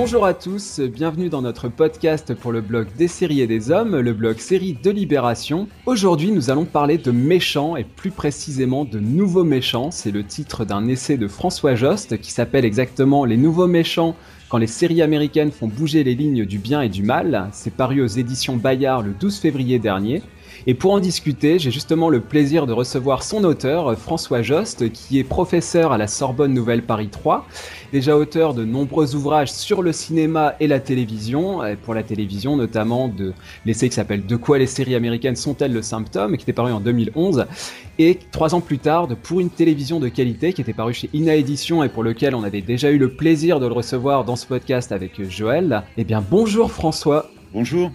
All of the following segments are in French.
Bonjour à tous, bienvenue dans notre podcast pour le blog des séries et des hommes, le blog série de Libération. Aujourd'hui, nous allons parler de méchants et plus précisément de nouveaux méchants. C'est le titre d'un essai de François Jost qui s'appelle exactement Les nouveaux méchants quand les séries américaines font bouger les lignes du bien et du mal. C'est paru aux éditions Bayard le 12 février dernier. Et pour en discuter, j'ai justement le plaisir de recevoir son auteur, François Jost, qui est professeur à la Sorbonne Nouvelle Paris 3, déjà auteur de nombreux ouvrages sur le cinéma et la télévision, pour la télévision notamment de l'essai qui s'appelle De quoi les séries américaines sont-elles le symptôme, qui était paru en 2011, et trois ans plus tard de Pour une télévision de qualité, qui était paru chez Ina Édition et pour lequel on avait déjà eu le plaisir de le recevoir dans ce podcast avec Joël. Eh bien bonjour François. Bonjour.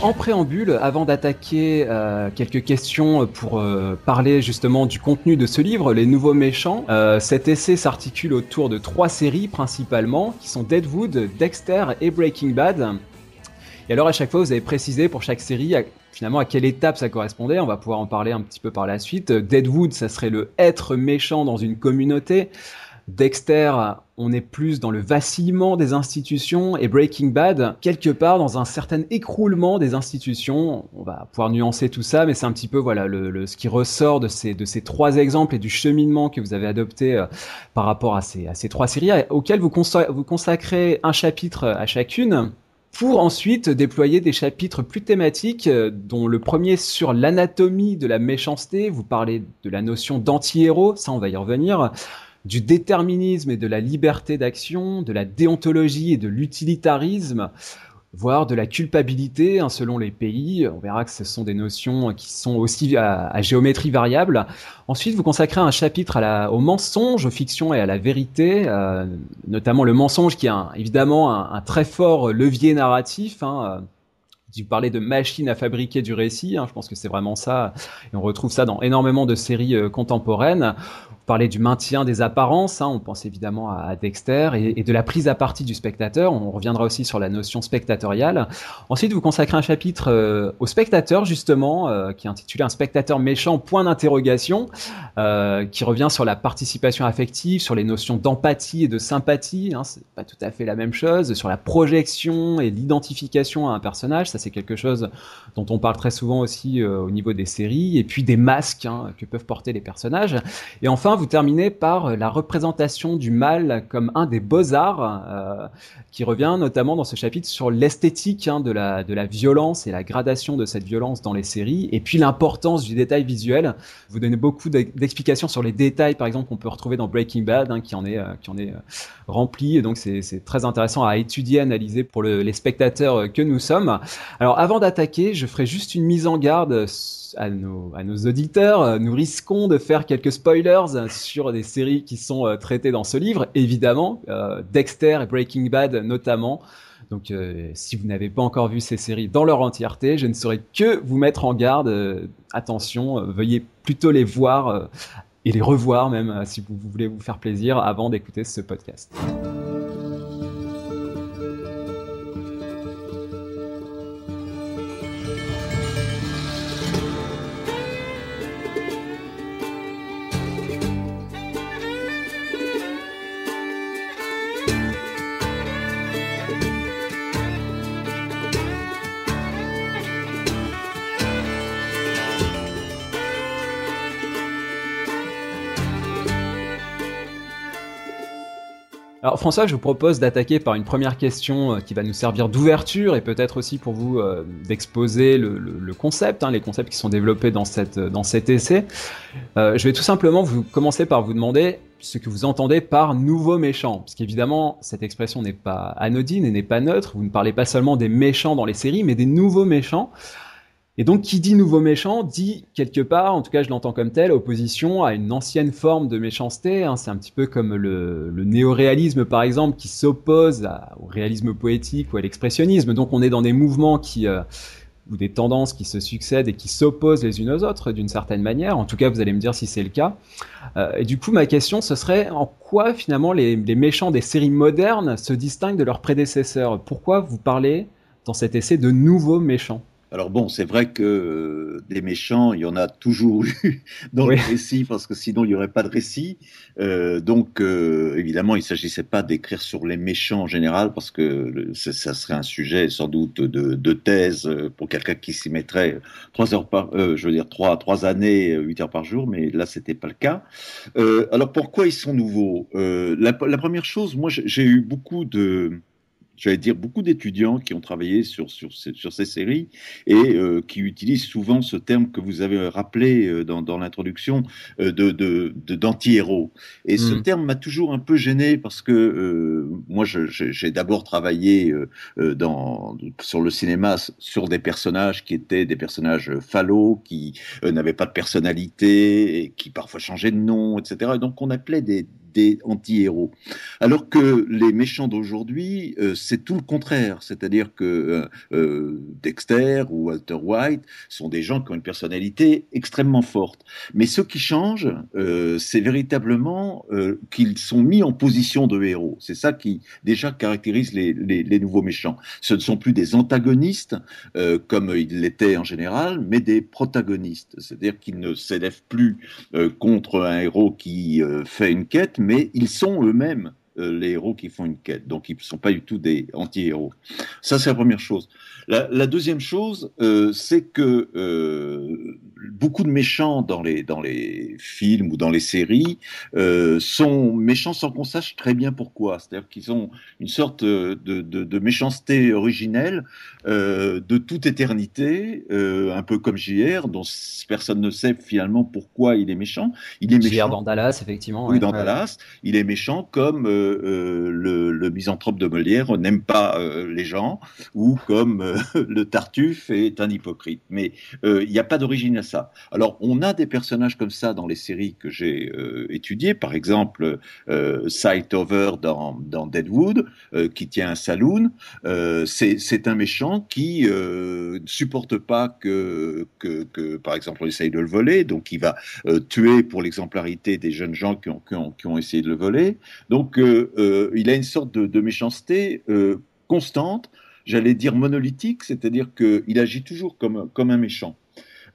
En préambule, avant d'attaquer euh, quelques questions pour euh, parler justement du contenu de ce livre, Les Nouveaux Méchants, euh, cet essai s'articule autour de trois séries principalement, qui sont Deadwood, Dexter et Breaking Bad. Et alors à chaque fois, vous avez précisé pour chaque série finalement à quelle étape ça correspondait. On va pouvoir en parler un petit peu par la suite. Deadwood, ça serait le être méchant dans une communauté. Dexter, on est plus dans le vacillement des institutions et Breaking Bad, quelque part dans un certain écroulement des institutions. On va pouvoir nuancer tout ça, mais c'est un petit peu voilà le, ce qui ressort de ces, de ces trois exemples et du cheminement que vous avez adopté euh, par rapport à ces, à ces trois séries auxquelles vous, vous consacrez un chapitre à chacune pour ensuite déployer des chapitres plus thématiques, euh, dont le premier sur l'anatomie de la méchanceté. Vous parlez de la notion d'anti-héros, ça on va y revenir du déterminisme et de la liberté d'action, de la déontologie et de l'utilitarisme, voire de la culpabilité hein, selon les pays. On verra que ce sont des notions qui sont aussi à, géométrie variable. Ensuite, vous consacrez un chapitre au mensonge, aux fictions et à la vérité, euh, notamment le mensonge qui est évidemment un, très fort levier narratif. Hein, tu parlais de machine à fabriquer du récit, hein, je pense que c'est vraiment ça, et on retrouve ça dans énormément de séries euh, contemporaines parler du maintien des apparences, hein, on pense évidemment à, Dexter, et, de la prise à partie du spectateur. On reviendra aussi sur la notion spectatoriale. Ensuite, vous consacrez un chapitre euh, au spectateur, justement, euh, qui est intitulé Un spectateur méchant, point d'interrogation, qui revient sur la participation affective, sur les notions d'empathie et de sympathie. Hein, c'est pas tout à fait la même chose, sur la projection et l'identification à un personnage. Ça, c'est quelque chose dont on parle très souvent aussi au niveau des séries, et puis des masques hein, que peuvent porter les personnages. Et enfin, vous terminez par euh, la représentation du mal comme un des beaux-arts, euh, qui revient notamment dans ce chapitre sur l'esthétique hein, de, la, de la violence et la gradation de cette violence dans les séries, et puis l'importance du détail visuel. Vous donnez beaucoup d'explications sur les détails, par exemple, qu'on peut retrouver dans Breaking Bad, hein, qui en est, euh, qui en est rempli, et donc c'est très intéressant à étudier, analyser pour les spectateurs que nous sommes. Alors avant d'attaquer, je ferai juste une mise en garde à nos, à nos auditeurs, nous risquons de faire quelques spoilers sur des séries qui sont euh, traitées dans ce livre, évidemment, euh, Dexter et Breaking Bad notamment. Donc euh, si vous n'avez pas encore vu ces séries dans leur entièreté, je ne saurais que vous mettre en garde. attention, veuillez plutôt les voir et les revoir même si vous voulez vous faire plaisir avant d'écouter ce podcast. François, je vous propose d'attaquer par une première question euh, qui va nous servir d'ouverture et peut-être aussi pour vous euh, d'exposer le, concept, hein, les concepts qui sont développés dans, dans cet essai. Euh, je vais tout simplement vous commencer par vous demander ce que vous entendez par nouveau méchant. Parce qu'évidemment, cette expression n'est pas anodine et n'est pas neutre. Vous ne parlez pas seulement des méchants dans les séries, mais des nouveaux méchants. Et donc, qui dit nouveau méchant dit quelque part, en tout cas je l'entends comme tel, opposition à une ancienne forme de méchanceté. Hein. C'est un petit peu comme le, néoréalisme, par exemple, qui s'oppose au réalisme poétique ou à l'expressionnisme. Donc, on est dans des mouvements qui euh, ou des tendances qui se succèdent et qui s'opposent les unes aux autres d'une certaine manière. En tout cas, vous allez me dire si c'est le cas. Euh, et du coup, ma question, ce serait en quoi finalement les, les méchants des séries modernes se distinguent de leurs prédécesseurs? Pourquoi vous parlez dans cet essai de nouveaux méchants? Alors bon, c'est vrai que euh, des méchants, il y en a toujours eu dans le récit, parce que sinon il n'y aurait pas de récit. Euh, donc euh, évidemment, il ne s'agissait pas d'écrire sur les méchants en général, parce que ça serait un sujet sans doute de, de thèse pour quelqu'un qui s'y mettrait trois heures par, je veux dire trois trois années, huit heures par jour, mais là c'était pas le cas. alors pourquoi ils sont nouveaux? La, la, première chose, moi j'ai eu beaucoup de j'allais dire, beaucoup d'étudiants qui ont travaillé sur, sur, sur ces séries et euh, qui utilisent souvent ce terme que vous avez rappelé euh, dans, dans l'introduction euh, de, de, d'anti-héros. Et ce mm. terme m'a toujours un peu gêné parce que euh, moi, j'ai d'abord travaillé dans, sur le cinéma sur des personnages qui étaient des personnages phallos, qui n'avaient pas de personnalité, et qui parfois changeaient de nom, etc. Et donc on appelait des, des anti-héros. Alors que les méchants d'aujourd'hui, euh, c'est tout le contraire. C'est-à-dire que euh, euh, Dexter ou Walter White sont des gens qui ont une personnalité extrêmement forte. Mais ce qui change, c'est véritablement qu'ils sont mis en position de héros. C'est ça qui déjà caractérise les, les, nouveaux méchants. Ce ne sont plus des antagonistes comme ils l'étaient en général, mais des protagonistes. C'est-à-dire qu'ils ne s'élèvent plus contre un héros qui fait une quête, mais ils sont eux-mêmes les héros qui font une quête. Donc, ils ne sont pas du tout des anti-héros. Ça, c'est la première chose. La, deuxième chose, euh, c'est que euh, beaucoup de méchants dans les, dans les films ou dans les séries sont méchants sans qu'on sache très bien pourquoi. C'est-à-dire qu'ils ont une sorte de, de, de méchanceté originelle de toute éternité, un peu comme JR, dont personne ne sait finalement pourquoi il est méchant. Il est méchant. dans Dallas, effectivement. Oui, dans Dallas. Il est méchant comme euh, le, misanthrope de Molière n'aime pas euh, les gens, ou comme euh, le Tartuffe est un hypocrite. Mais il n'y a pas d'origine à ça. Alors, on a des personnages comme ça dans les séries que j'ai étudiées, par exemple Sightover dans, dans Deadwood, qui tient un saloon. C'est un méchant qui ne supporte pas que, que, que, par exemple, on essaye de le voler, donc il va tuer pour l'exemplarité des jeunes gens qui ont, qui ont, essayé de le voler. Donc, il a une sorte de, méchanceté euh, constante, j'allais dire monolithique, c'est-à-dire qu'il agit toujours comme, comme un méchant.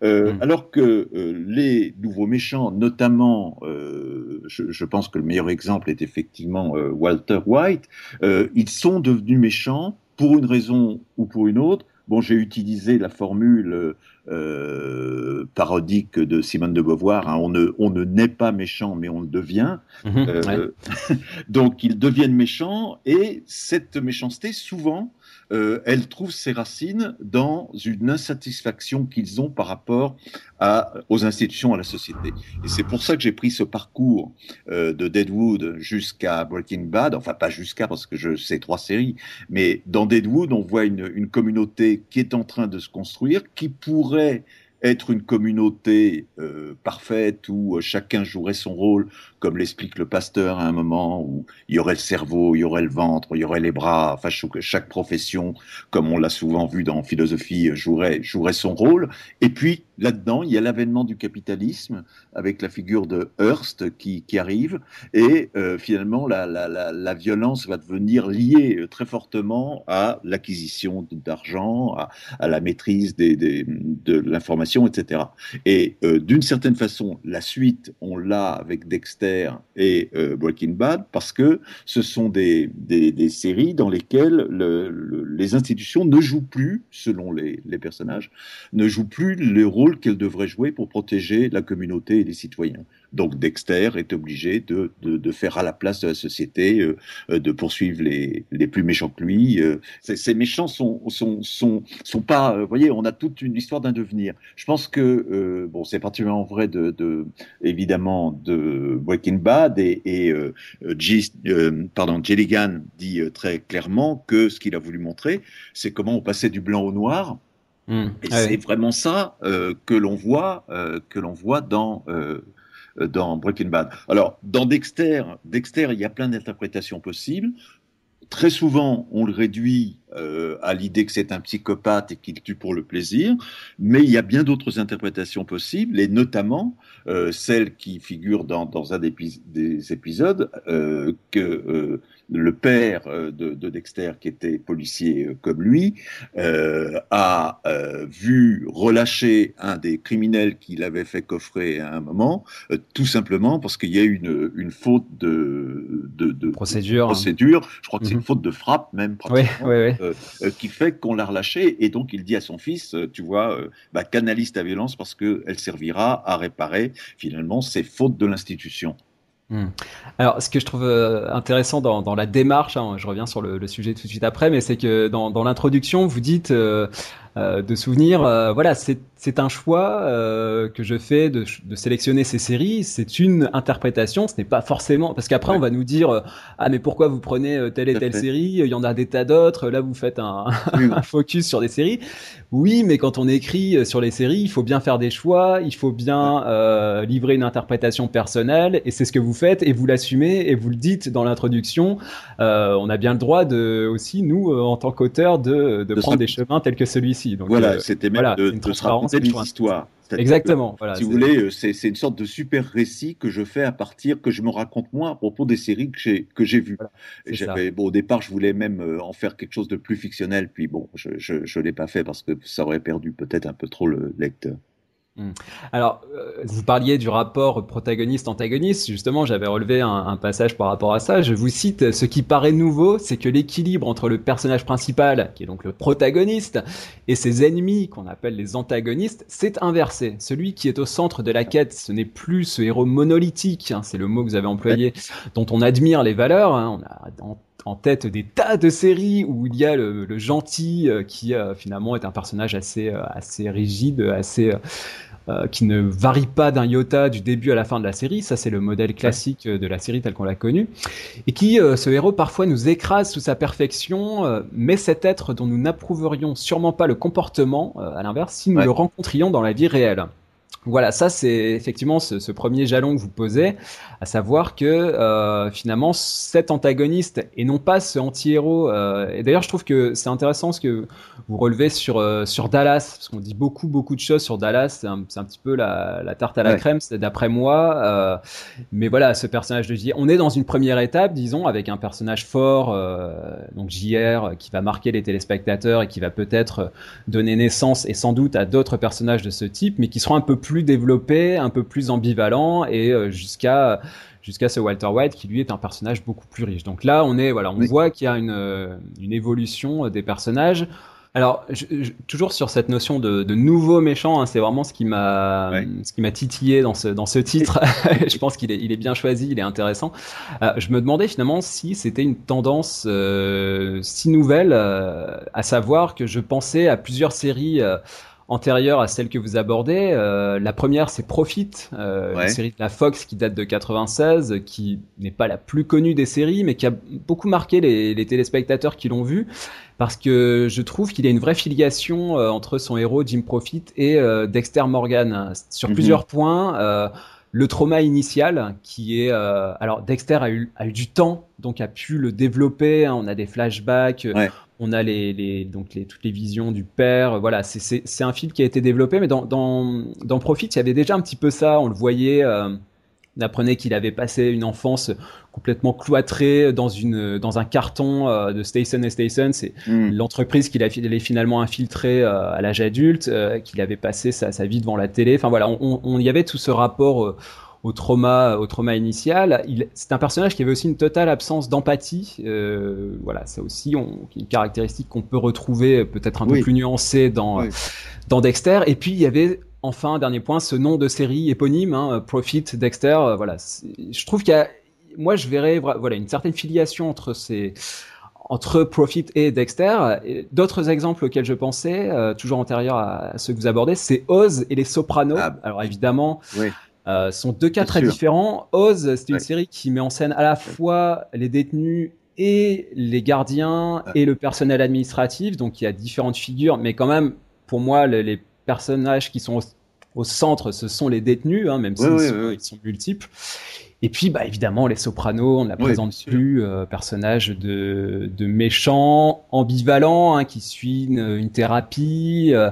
Euh, mm. Alors que les nouveaux méchants, notamment, je, je, pense que le meilleur exemple est effectivement Walter White, ils sont devenus méchants pour une raison ou pour une autre. Bon, j'ai utilisé la formule euh, parodique de Simone de Beauvoir. Hein. on, ne, on ne naît pas méchant, mais on le devient. Mhm, euh, donc ils deviennent méchants et cette méchanceté, souvent, euh, elle trouve ses racines dans une insatisfaction qu'ils ont par rapport aux institutions, à la société. Et c'est pour ça que j'ai pris ce parcours euh, de Deadwood jusqu'à Breaking Bad, enfin pas jusqu'à parce que je sais trois séries, mais dans Deadwood, on voit une, une communauté qui est en train de se construire, qui pourrait être une communauté euh, parfaite où euh, chacun jouerait son rôle, comme l'explique le pasteur à un moment, où il y aurait le cerveau, il y aurait le ventre, il y aurait les bras, enfin chaque profession, comme on l'a souvent vu dans philosophie, jouerait, son rôle. Et puis là-dedans, il y a l'avènement du capitalisme avec la figure de Hearst qui, arrive, et euh, finalement la, violence va devenir liée très fortement à l'acquisition d'argent, à, la maîtrise de l'information etc. Et euh, d'une certaine façon, la suite, on l'a avec Dexter et euh, Breaking Bad, parce que ce sont des, séries dans lesquelles les institutions ne jouent plus, selon les, les, personnages, ne jouent plus le rôle qu'elles devraient jouer pour protéger la communauté et les citoyens. Donc Dexter est obligé de, de, de, faire à la place de la société, euh, euh, de poursuivre les, les, plus méchants que lui. Euh, ces méchants sont, sont, sont, sont pas, vous voyez, on a toute une histoire d'un devenir. Je pense que, bon, c'est particulièrement vrai de, de, évidemment, de Breaking Bad et, et G, pardon, Gilligan dit très clairement que ce qu'il a voulu montrer, c'est comment on passait du blanc au noir Hmm. Et c'est vraiment ça que l'on voit, que l'on voit dans dans Breaking Bad. Alors, dans Dexter, Dexter, il y a plein d'interprétations possibles. Très souvent, on le réduit euh, à l'idée que c'est un psychopathe et qu'il tue pour le plaisir, mais il y a bien d'autres interprétations possibles, et notamment euh, celle qui figure dans, un des, des épisodes, euh, que euh, le père euh, de, de, Dexter, qui était policier euh, comme lui, a vu relâcher un des criminels qu'il avait fait coffrer à un moment, tout simplement parce qu'il y a eu une, une faute de, de, de procédure. procédure. Je crois que c'est une mhm. faute de frappe même. Oui, oui, oui. Euh, euh, qui fait qu'on l'a relâché. Et donc, il dit à son fils, euh, tu vois, bah, canalise ta violence parce qu'elle servira à réparer finalement ces fautes de l'institution. Hmm. Alors, ce que je trouve intéressant dans, la démarche, hein, je reviens sur le, sujet tout de suite après, mais c'est que dans, l'introduction, vous dites de souvenir, voilà, c'est un choix euh, que je fais de, de, sélectionner ces séries. C'est une interprétation. Ce n'est pas forcément parce qu'après on va nous dire euh, ah mais pourquoi vous prenez euh, telle et telle série? Il y en a des tas d'autres. Là vous faites un, un, focus sur des séries. Oui, mais quand on écrit euh, sur les séries, il faut bien faire des choix. Il faut bien euh, livrer une interprétation personnelle et c'est ce que vous faites et vous l'assumez et vous le dites dans l'introduction. Euh, on a bien le droit de aussi nous en tant qu'auteur de, de, prendre des chemins tels que celui-ci. Donc voilà, c'était même voilà, de, une transparence c'est une histoire. Exactement. Voilà, si vous voulez, euh, c'est une sorte de super récit que je fais à partir, que je me raconte moi à propos des séries que j'ai vues. Bon au départ, je voulais même euh, en faire quelque chose de plus fictionnel, puis bon, je je l'ai pas fait parce que ça aurait perdu peut-être un peu trop le lecteur. Hmm. Alors, euh, vous parliez du rapport protagoniste-antagoniste. Justement, j'avais relevé un, passage par rapport à ça. Je vous cite ce qui paraît nouveau, c'est que l'équilibre entre le personnage principal, qui est donc le protagoniste, et ses ennemis, qu'on appelle les antagonistes, s'est inversé. Celui qui est au centre de la quête, ce n'est plus ce héros monolithique, hein, c'est le mot que vous avez employé, dont on admire les valeurs. Hein. on a en tête des tas de séries où il y a le, gentil euh, qui euh, finalement est un personnage assez euh, assez rigide, assez qui ne varie pas d'un iota du début à la fin de la série. Ça, c'est le modèle classique de la série telle qu'on l'a connue. Et qui, ce héros, parfois nous écrase sous sa perfection, mais cet être dont nous n'approuverions sûrement pas le comportement, à l'inverse, si nous le rencontrions dans la vie réelle. Voilà, ça c'est effectivement ce, ce, premier jalon que vous posez, à savoir que euh, finalement cet antagoniste et non pas ce anti-héros. Euh, et d'ailleurs, je trouve que c'est intéressant ce que vous relevez sur euh, sur Dallas, parce qu'on dit beaucoup beaucoup de choses sur Dallas. C'est un, un, petit peu la, la tarte à la crème, c'est d'après moi. Euh, mais voilà, ce personnage de JR, on est dans une première étape, disons, avec un personnage fort, euh, donc JR, qui va marquer les téléspectateurs et qui va peut-être donner naissance et sans doute à d'autres personnages de ce type, mais qui seront un peu plus plus développé, un peu plus ambivalent et euh, jusqu'à jusqu'à ce Walter White qui lui est un personnage beaucoup plus riche. Donc là, on est voilà, on voit qu'il y a une, euh, une évolution euh, des personnages. Alors, toujours sur cette notion de, de nouveau méchant, hein, c'est vraiment ce qui m'a ce qui m'a titillé dans ce dans ce titre. je pense qu'il est il est bien choisi, il est intéressant. je me demandais finalement si c'était une tendance si nouvelle, à savoir que je pensais à plusieurs séries antérieure à celle que vous abordez. Euh, la première, c'est Profit, euh, une série de la Fox qui date de 96, qui n'est pas la plus connue des séries, mais qui a beaucoup marqué les, les téléspectateurs qui l'ont vue, parce que je trouve qu'il y a une vraie filiation euh, entre son héros Jim Profit et euh, Dexter Morgan sur mhm. plusieurs points. Euh, le trauma initial qui est alors Dexter a eu, a eu du temps donc a pu le développer hein. on a des flashbacks ouais on a les, les donc les, toutes les visions du père. Voilà, c'est un film qui a été développé, mais dans, dans, dans, Profit, il y avait déjà un petit peu ça. On le voyait. Euh, on apprenait qu'il avait passé une enfance complètement cloîtrée dans une dans un carton euh, de Station et Station. C'est hmm. l'entreprise qu'il allait finalement infiltrer euh, à l'âge adulte, qu'il avait passé sa, sa, vie devant la télé. Enfin voilà, on, on, y avait tout ce rapport au trauma, au trauma initial. C'est un personnage qui avait aussi une totale absence d'empathie. Euh, voilà, c'est aussi on, une caractéristique qu'on peut retrouver peut-être un peu plus nuancée dans dans Dexter. Et puis il y avait enfin dernier point ce nom de série éponyme, hein, Profit Dexter. Euh, voilà, je trouve qu'il y a, moi je verrais voilà une certaine filiation entre ces entre Profit et Dexter. D'autres exemples auxquels je pensais, euh, toujours antérieurs à, ceux que vous abordez, c'est Oz et les Sopranos. Ah. Alors évidemment, oui. Euh, sont deux cas très différents. Oz, c'est une série qui met en scène à la fois les détenus et les gardiens et le personnel administratif. Donc il y a différentes figures, mais quand même pour moi, les, personnages qui sont au, centre, ce sont les détenus, hein, même s'ils sont, multiples. Et puis, bah, évidemment, les Sopranos, on ne la présente plus, euh, personnage de, de méchant, ambivalent, hein, qui suit une, thérapie. Euh,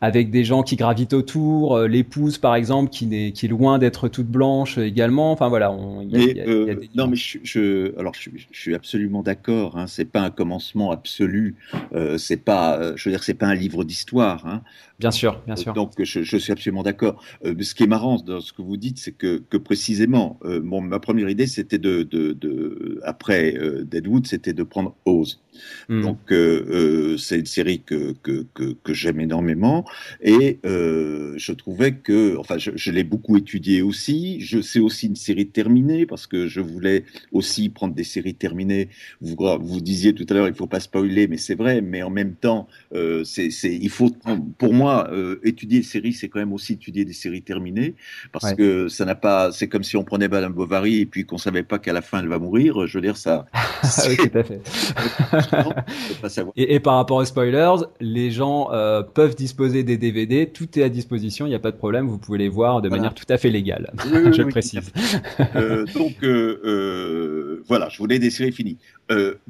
avec des gens qui gravitent autour, euh, l'épouse par exemple qui est, qui est loin d'être toute blanche également. Enfin voilà, on, y a, y a, euh, non mais je, je alors je, je, suis absolument d'accord. Hein, c'est pas un commencement absolu. Euh, c'est pas, je veux dire, c'est pas un livre d'histoire. Hein. Bien sûr, bien sûr. Donc je, je suis absolument d'accord. Euh, ce qui est marrant dans ce que vous dites, c'est que, que, précisément, euh, ma première idée, c'était de, de, de, après euh, Deadwood, c'était de prendre Oz. Hmm. Donc c'est une série que, que, que, que j'aime énormément et je trouvais que, enfin, je, je l'ai beaucoup étudié aussi. Je sais aussi une série terminée parce que je voulais aussi prendre des séries terminées. Vous, vous disiez tout à l'heure, il faut pas spoiler, mais c'est vrai. Mais en même temps, c'est, il faut, pour moi euh, étudier les séries, c'est quand même aussi étudier des séries terminées, parce que ça n'a pas. C'est comme si on prenait Madame Bovary et puis qu'on savait pas qu'à la fin elle va mourir. Je veux dire ça. oui, tout à fait. et, par rapport aux spoilers, les gens euh, peuvent disposer des DVD, tout est à disposition, il n'y a pas de problème, vous pouvez les voir de manière tout à fait légale. je le précise. Euh, donc voilà, je voulais des séries finies.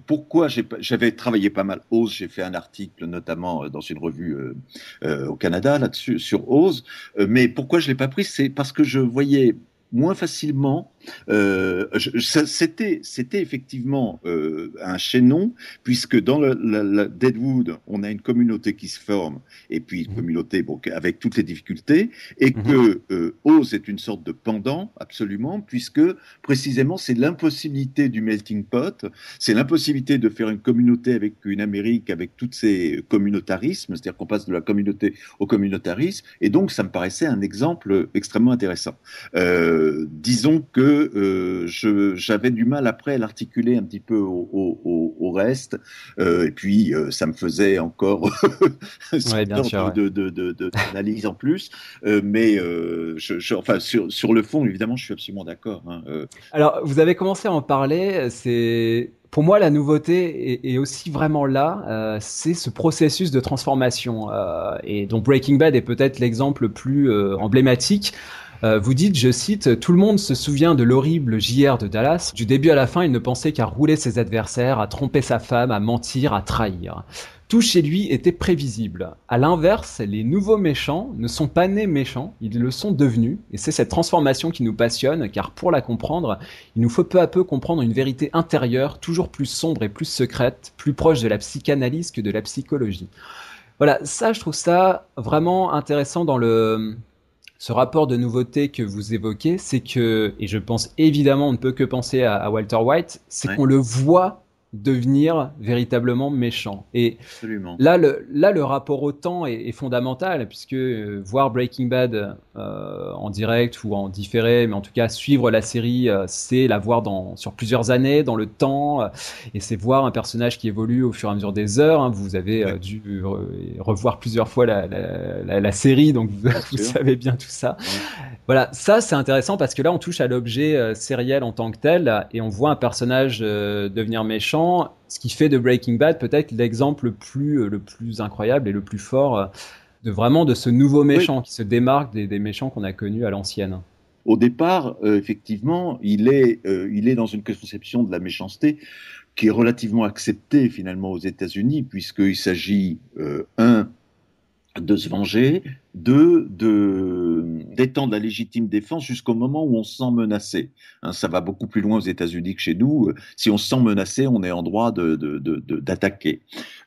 Pourquoi j'avais travaillé pas mal Ose, j'ai fait un article notamment dans une revue au Canada là-dessus sur Oz. Euh, mais pourquoi je l'ai pas pris, c'est parce que je voyais moins facilement euh, c'était, c'était effectivement euh, un chaînon, puisque dans le, Deadwood, on a une communauté qui se forme, et puis une mhm. communauté bon, avec toutes les difficultés, et mhm. que euh, Oz est une sorte de pendant, absolument, puisque précisément c'est l'impossibilité du melting pot, c'est l'impossibilité de faire une communauté avec une Amérique, avec tous ces communautarismes, c'est-à-dire qu'on passe de la communauté au communautarisme, et donc ça me paraissait un exemple extrêmement intéressant. Euh, disons que euh, j'avais du mal après à l'articuler un petit peu au, au, au reste, euh, et puis euh, ça me faisait encore ouais, bien sûr, de, de, de, d'analyse en plus, euh, mais je, je, enfin sur, sur le fond évidemment je suis absolument d'accord. Hein, Alors vous avez commencé à en parler, c'est pour moi, la nouveauté est, aussi vraiment là, euh, c'est ce processus de transformation. Euh, et donc Breaking Bad est peut-être l'exemple le plus euh, emblématique. Euh, vous dites, je cite, Tout le monde se souvient de l'horrible JR de Dallas. Du début à la fin, il ne pensait qu'à rouler ses adversaires, à tromper sa femme, à mentir, à trahir. Tout chez lui était prévisible. À l'inverse, les nouveaux méchants ne sont pas nés méchants, ils le sont devenus, et c'est cette transformation qui nous passionne, car pour la comprendre, il nous faut peu à peu comprendre une vérité intérieure, toujours plus sombre et plus secrète, plus proche de la psychanalyse que de la psychologie. Voilà, ça, je trouve ça vraiment intéressant dans le, ce rapport de nouveauté que vous évoquez, c'est que, et je pense évidemment, on ne peut que penser à, Walter White, c'est qu'on le voit devenir véritablement méchant. Et là, le, là, le rapport au temps est, fondamental, puisque euh, voir Breaking Bad euh, en direct ou en différé, mais en tout cas suivre la série, euh, c'est la voir dans, sur plusieurs années, dans le temps, et c'est voir un personnage qui évolue au fur et à mesure des heures. Hein. Vous avez dû revoir plusieurs fois la, la, la, série, donc vous, savez bien tout ça. Voilà, ça c'est intéressant parce que là, on touche à l'objet sériel en tant que tel, et on voit un personnage devenir méchant ce qui fait de Breaking Bad peut-être l'exemple le plus, euh, le plus incroyable et le plus fort euh, de vraiment de ce nouveau méchant qui se démarque des, méchants qu'on a connus à l'ancienne. Au départ, euh, effectivement, il est, il est dans une conception de la méchanceté qui est relativement acceptée finalement aux États-Unis, puisqu'il s'agit, un, de se venger, de d'étendre la légitime défense jusqu'au moment où on se sent menacé. Hein, ça va beaucoup plus loin aux États-Unis que chez nous. Si on se sent menacé, on est en droit de, d'attaquer.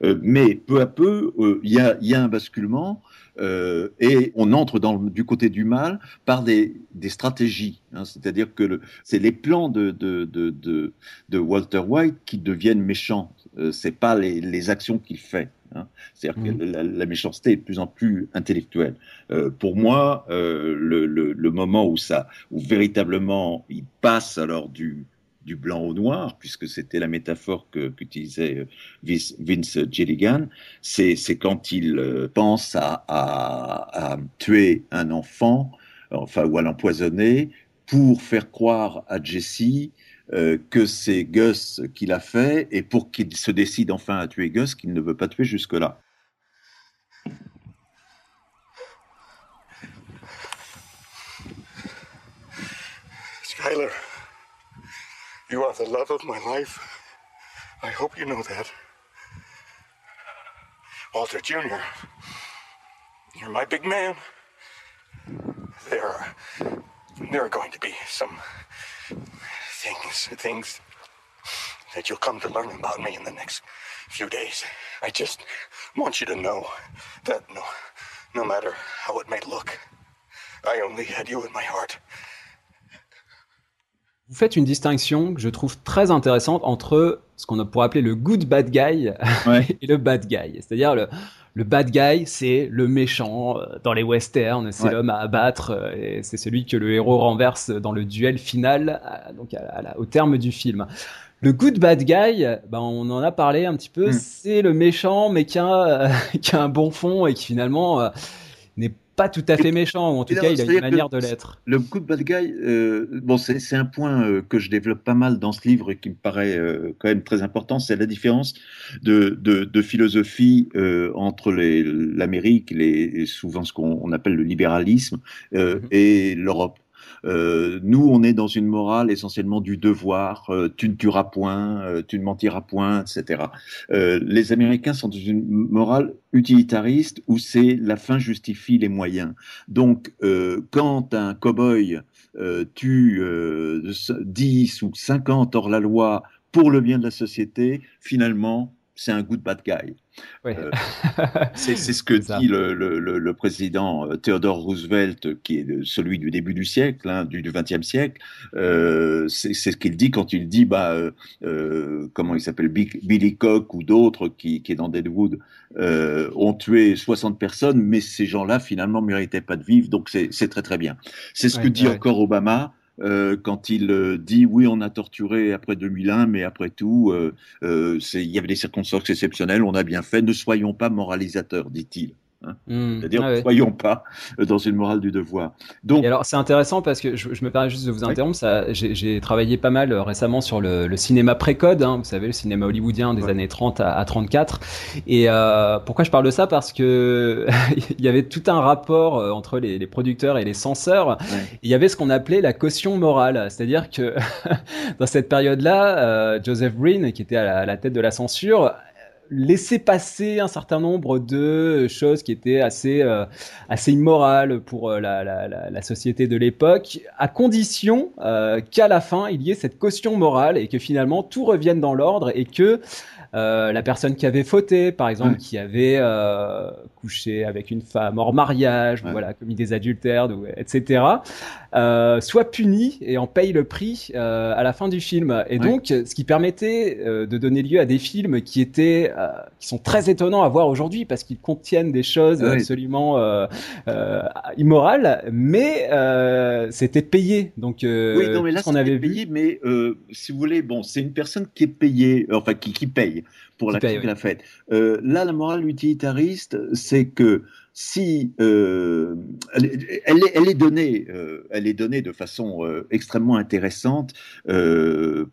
Euh, mais peu à peu, euh, il y, a, y, a, un basculement euh, et on entre dans, du côté du mal par des, des stratégies. Hein, c'est-à-dire que c'est les plans de, de, de, de, Walter White qui deviennent méchants. c'est pas les, les actions qu'il fait. Hein. C'est-à-dire que mmh. la, méchanceté est de plus en plus intellectuelle. Euh, pour moi, euh, le, moment où ça, où véritablement il passe alors du, du blanc au noir, puisque c'était la métaphore qu'utilisait euh, Vince Gilligan, c'est quand il pense à, à, tuer un enfant, enfin, ou à l'empoisonner, pour faire croire à Jesse euh, que c'est Gus qui l'a fait et pour qu'il se décide enfin à tuer Gus qu'il ne veut pas tuer jusque-là. Skyler, you are the love of my life. I hope you know that. Walter Jr., you're my big man. There are, there are going to be some things, things that you'll come to learn about me in the next few days. I just want you to know that no, no matter how it may look, I only had you in my heart. Vous faites une distinction que je trouve très intéressante entre ce qu'on pourrait appeler le good bad guy ouais. et le bad guy. C'est-à-dire le, le bad guy, c'est le méchant euh, dans les westerns, c'est l'homme à abattre, euh, et c'est celui que le héros renverse dans le duel final, euh, donc au terme du film. Le good bad guy, ben on en a parlé un petit peu, hmm. c'est le méchant mais qui a, qui a un bon fond et qui finalement n'est pas tout à fait méchant, ou en tout cas, il a une manière de l'être. Le good bad guy, euh, bon, c'est un point euh, que je développe pas mal dans ce livre et qui me paraît euh, quand même très important, c'est la différence de, de, de philosophie euh, entre l'Amérique, les, souvent ce qu'on appelle le libéralisme, mm-hmm. et l'Europe. Euh, nous, on est dans une morale essentiellement du devoir. Euh, tu ne tueras point, euh, tu ne mentiras point, etc. les Américains sont dans une morale utilitariste où c'est la fin justifie les moyens. Donc, quand un cow-boy tue 10 ou 50 hors la loi pour le bien de la société, finalement, c'est un good bad guy. Euh, c'est ce que dit le, le, le, président euh, Theodore Roosevelt, qui est celui du début du siècle, hein, du XXe siècle. Euh, c'est ce qu'il dit quand il dit, bah, euh, comment il s'appelle, Billy Koch ou d'autres qui, qui est dans Deadwood, ont tué 60 personnes, mais ces gens-là finalement méritaient pas de vivre, donc c'est très très bien. C'est ce que dit encore Obama. Euh, quand il euh, dit oui, on a torturé après 2001, mais après tout, euh, il y avait des circonstances exceptionnelles, on a bien fait, ne soyons pas moralisateurs, dit-il. Hein. Hmm. C'est-à-dire, ne soyons pas dans une morale du devoir. Donc, alors, c'est intéressant parce que je, me permets juste de vous interrompre. J'ai travaillé pas mal euh, récemment sur le, le cinéma précode, hein, vous savez, le cinéma hollywoodien des années 30 à, à 34. Et euh, pourquoi je parle de ça? Parce que il y avait tout un rapport euh, entre les, les, producteurs et les censeurs. Il y avait ce qu'on appelait la caution morale, c'est-à-dire que dans cette période-là, euh, Joseph Green, qui était à la, à la tête de la censure, laisser passer un certain nombre de choses qui étaient assez euh, assez immorales pour euh, la, la, la, société de l'époque, à condition euh, qu'à la fin il y ait cette caution morale et que finalement tout revienne dans l'ordre et que euh, la personne qui avait fauté, par exemple, qui avait euh, couché avec une femme hors mariage, voilà, commis des adultères, etc., euh, soit puni et en paye le prix euh, à la fin du film. Et donc, ce qui permettait euh, de donner lieu à des films qui étaient, qui sont très étonnants à voir aujourd'hui parce qu'ils contiennent des choses absolument immorales, mais c'était payé. Donc, oui, non, mais là, on avait payé, mais si vous voulez, bon, c'est une personne qui est payée, enfin qui, qui paye pour la faite. Euh, là, la morale utilitariste, c'est que si euh, elle, est, donnée, euh, elle est donnée de façon extrêmement intéressante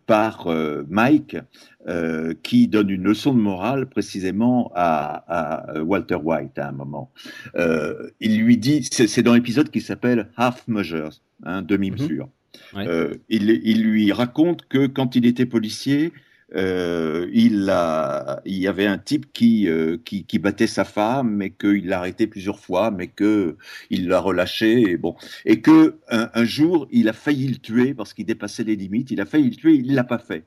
par Mike, qui donne une leçon de morale précisément à, Walter White à un moment. il lui dit, c'est dans l'épisode qui s'appelle Half Measures, hein, demi-mesure. Mhm. il, il, lui raconte que quand il était policier, euh, il, a, il y avait un type qui, euh, qui, qui, battait sa femme, mais qu'il l'a arrêté plusieurs fois, mais que il l'a relâché, et bon, et que un, un, jour il a failli le tuer parce qu'il dépassait les limites. Il a failli le tuer, il l'a pas fait.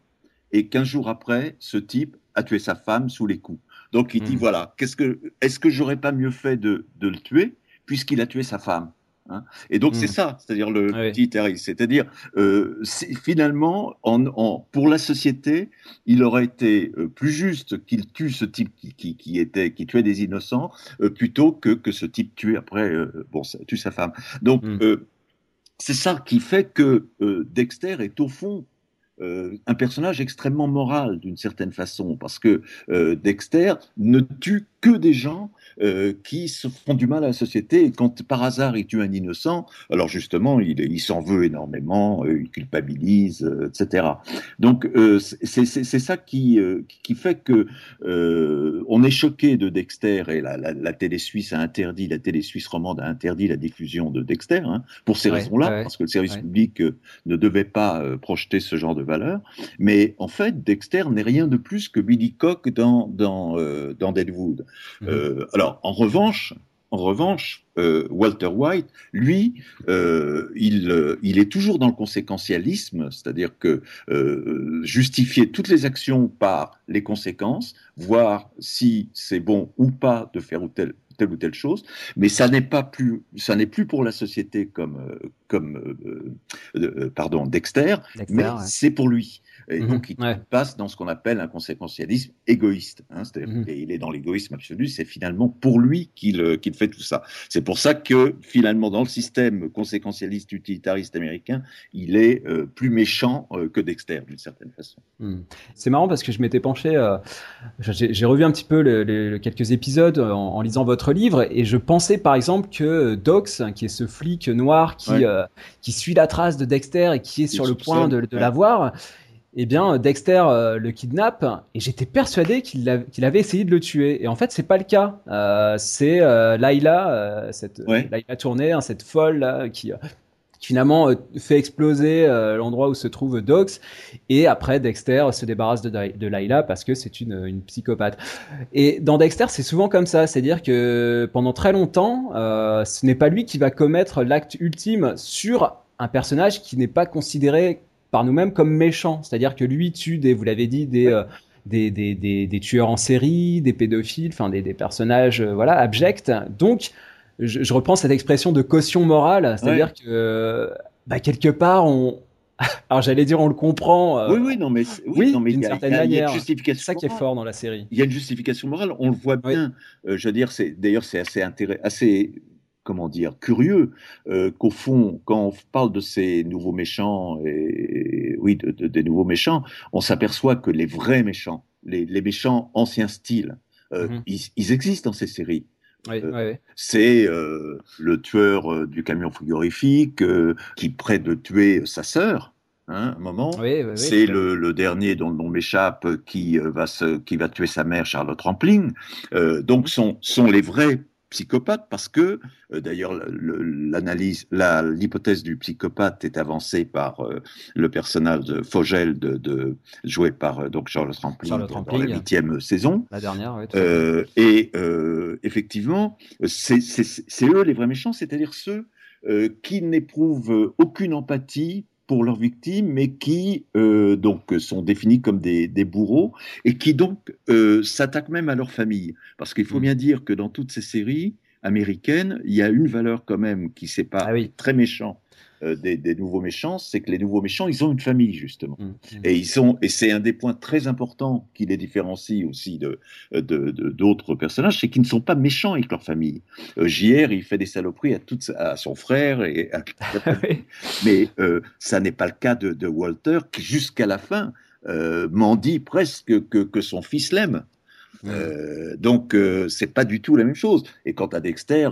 Et quinze jours après, ce type a tué sa femme sous les coups. Donc il dit hmm. voilà, qu'est-ce que, est-ce que j'aurais pas mieux fait de, de le tuer puisqu'il a tué sa femme? Hein. et donc c'est hmm. ça, c'est-à-dire le ah c'est-à-dire euh, finalement, en, en, pour la société, il aurait été euh, plus juste qu'il tue ce type qui, qui, qui, était qui tuait des innocents euh, plutôt que que ce type tue après bon tue sa femme. Donc hmm. c'est ça qui fait que Dexter est au fond euh, un personnage extrêmement moral d'une certaine façon, parce que euh, Dexter ne tue que des gens euh, qui se font du mal à la société. Et quand par hasard il tue un innocent, alors justement, il, il s'en veut énormément, euh, il culpabilise, euh, etc. Donc c'est ça qui, qui fait que on est choqué de Dexter et la, la, la, télé suisse a interdit, la télé suisse romande a interdit la diffusion de Dexter hein, pour ces raisons-là, parce que le service public ne devait pas projeter ce genre de valeur. Mais en fait, Dexter n'est rien de plus que Billy Cock dans dans dans Deadwood. Mm-hmm. alors en revanche, en revanche, euh, Walter White, lui, euh, euh, il, est toujours dans le conséquentialisme, c'est-à-dire que justifier toutes les actions par les conséquences, voir si c'est bon ou pas de faire ou telle ou telle chose, mais ça n'est pas plus, ça n'est plus pour la société comme, comme pardon, Dexter, mais c'est pour lui. Et mhm. donc, il passe dans ce qu'on appelle un conséquentialisme égoïste. Hein, mhm. Et il est dans l'égoïsme absolu. C'est finalement pour lui euh, qu'il fait tout ça. C'est pour ça que, finalement, dans le système conséquentialiste utilitariste américain, il est euh, plus méchant euh, que Dexter, d'une certaine façon. Mhm. C'est marrant parce que je m'étais penché, j'ai revu un petit peu les, quelques épisodes en, lisant votre livre et je pensais, par exemple, que Dox, qui est ce flic noir qui, qui suit la trace de Dexter et qui est sur le point de, de l'avoir, eh bien Dexter euh, le kidnappe et j'étais persuadé qu'il avait essayé de le tuer. Et en fait c'est pas le cas. Euh, c'est euh, Layla euh, cette Layla tournée hein, cette folle là, qui, finalement fait exploser l'endroit où se trouve Dox. Et après Dexter se débarrasse de, de Layla parce que c'est une, une, psychopathe. Et dans Dexter c'est souvent comme ça. C'est à dire que pendant très longtemps ce n'est pas lui qui va commettre l'acte ultime sur un personnage qui n'est pas considéré par nous-mêmes comme méchants. C'est-à-dire que lui tue des, vous l'avez dit, des, euh, des, des, des, tueurs en série, des pédophiles, enfin des, personnages euh, voilà abjects. Donc, je, reprends cette expression de caution morale, c'est-à-dire que bah, quelque part on alors j'allais dire on le comprend. Euh, oui, oui, non, mais oui, non, mais d'une certaine manière. C'est ça qui est fort dans la série. Il y a une justification morale, on le voit bien. je veux dire, c'est d'ailleurs c'est assez intéressant, assez comment dire, curieux euh, qu'au fond, quand on parle de ces nouveaux méchants, et, oui, des nouveaux méchants, on s'aperçoit que les vrais méchants, les, méchants anciens styles, euh, mhm. ils, existent dans ces séries. Euh, c'est le tueur du camion frigorifique qui prête de tuer sa sœur. Hein, un moment, c'est le, dernier dont le nom m'échappe qui va qui va tuer sa mère Charlotte Rampling. donc mhm. sont sont les vrais psychopathe parce que, euh, d'ailleurs, l'analyse, l'hypothèse du psychopathe est avancée par euh, le personnage de Fogel, de, joué par euh, donc Charles Rampling, dans la huitième saison. La dernière, oui. et effectivement, c'est eux les vrais méchants, c'est-à-dire ceux qui n'éprouvent aucune empathie pour leurs victimes, mais qui euh, donc sont définis comme des, des, bourreaux et qui donc euh, s'attaquent même à leur famille. Parce qu'il faut mm. bien dire que dans toutes ces séries américaines, il y a une valeur quand même qui pas ah très méchant euh, des, nouveaux méchants, c'est que les nouveaux méchants, ils ont une famille justement, mmh, mmh. et ils sont, et c'est un des points très importants qui les différencie aussi de d'autres personnages, c'est qu'ils ne sont pas méchants avec leur famille. Euh, JR, il fait des saloperies à toute, à son frère et à, mais euh, ça n'est pas le cas de, Walter qui jusqu'à la fin euh, m'en dit presque que, que son fils l'aime. Euh, donc c'est pas du tout la même chose. Et quant à Dexter,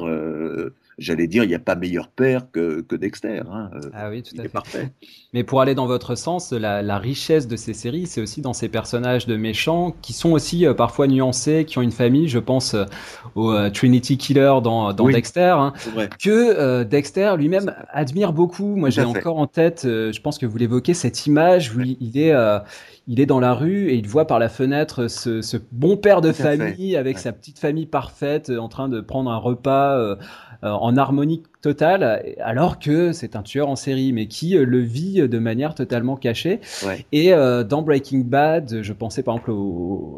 j'allais dire, il n'y a pas meilleur père que, Dexter. Hein. Euh, ah oui, tout à fait. Parfait. Mais pour aller dans votre sens, la, richesse de ces séries, c'est aussi dans ces personnages de méchants qui sont aussi euh, parfois nuancés, qui ont une famille. Je pense euh, au Trinity Killer dans, Dexter, hein, que Dexter lui-même admire beaucoup. Moi, j'ai encore en tête, je pense que vous l'évoquez, cette image où il est il est dans la rue et il voit par la fenêtre ce, bon père de famille avec sa petite famille parfaite en train de prendre un repas en harmonie totale, alors que c'est un tueur en série, mais qui euh, le vit de manière totalement cachée. Et euh, dans Breaking Bad, je pensais par exemple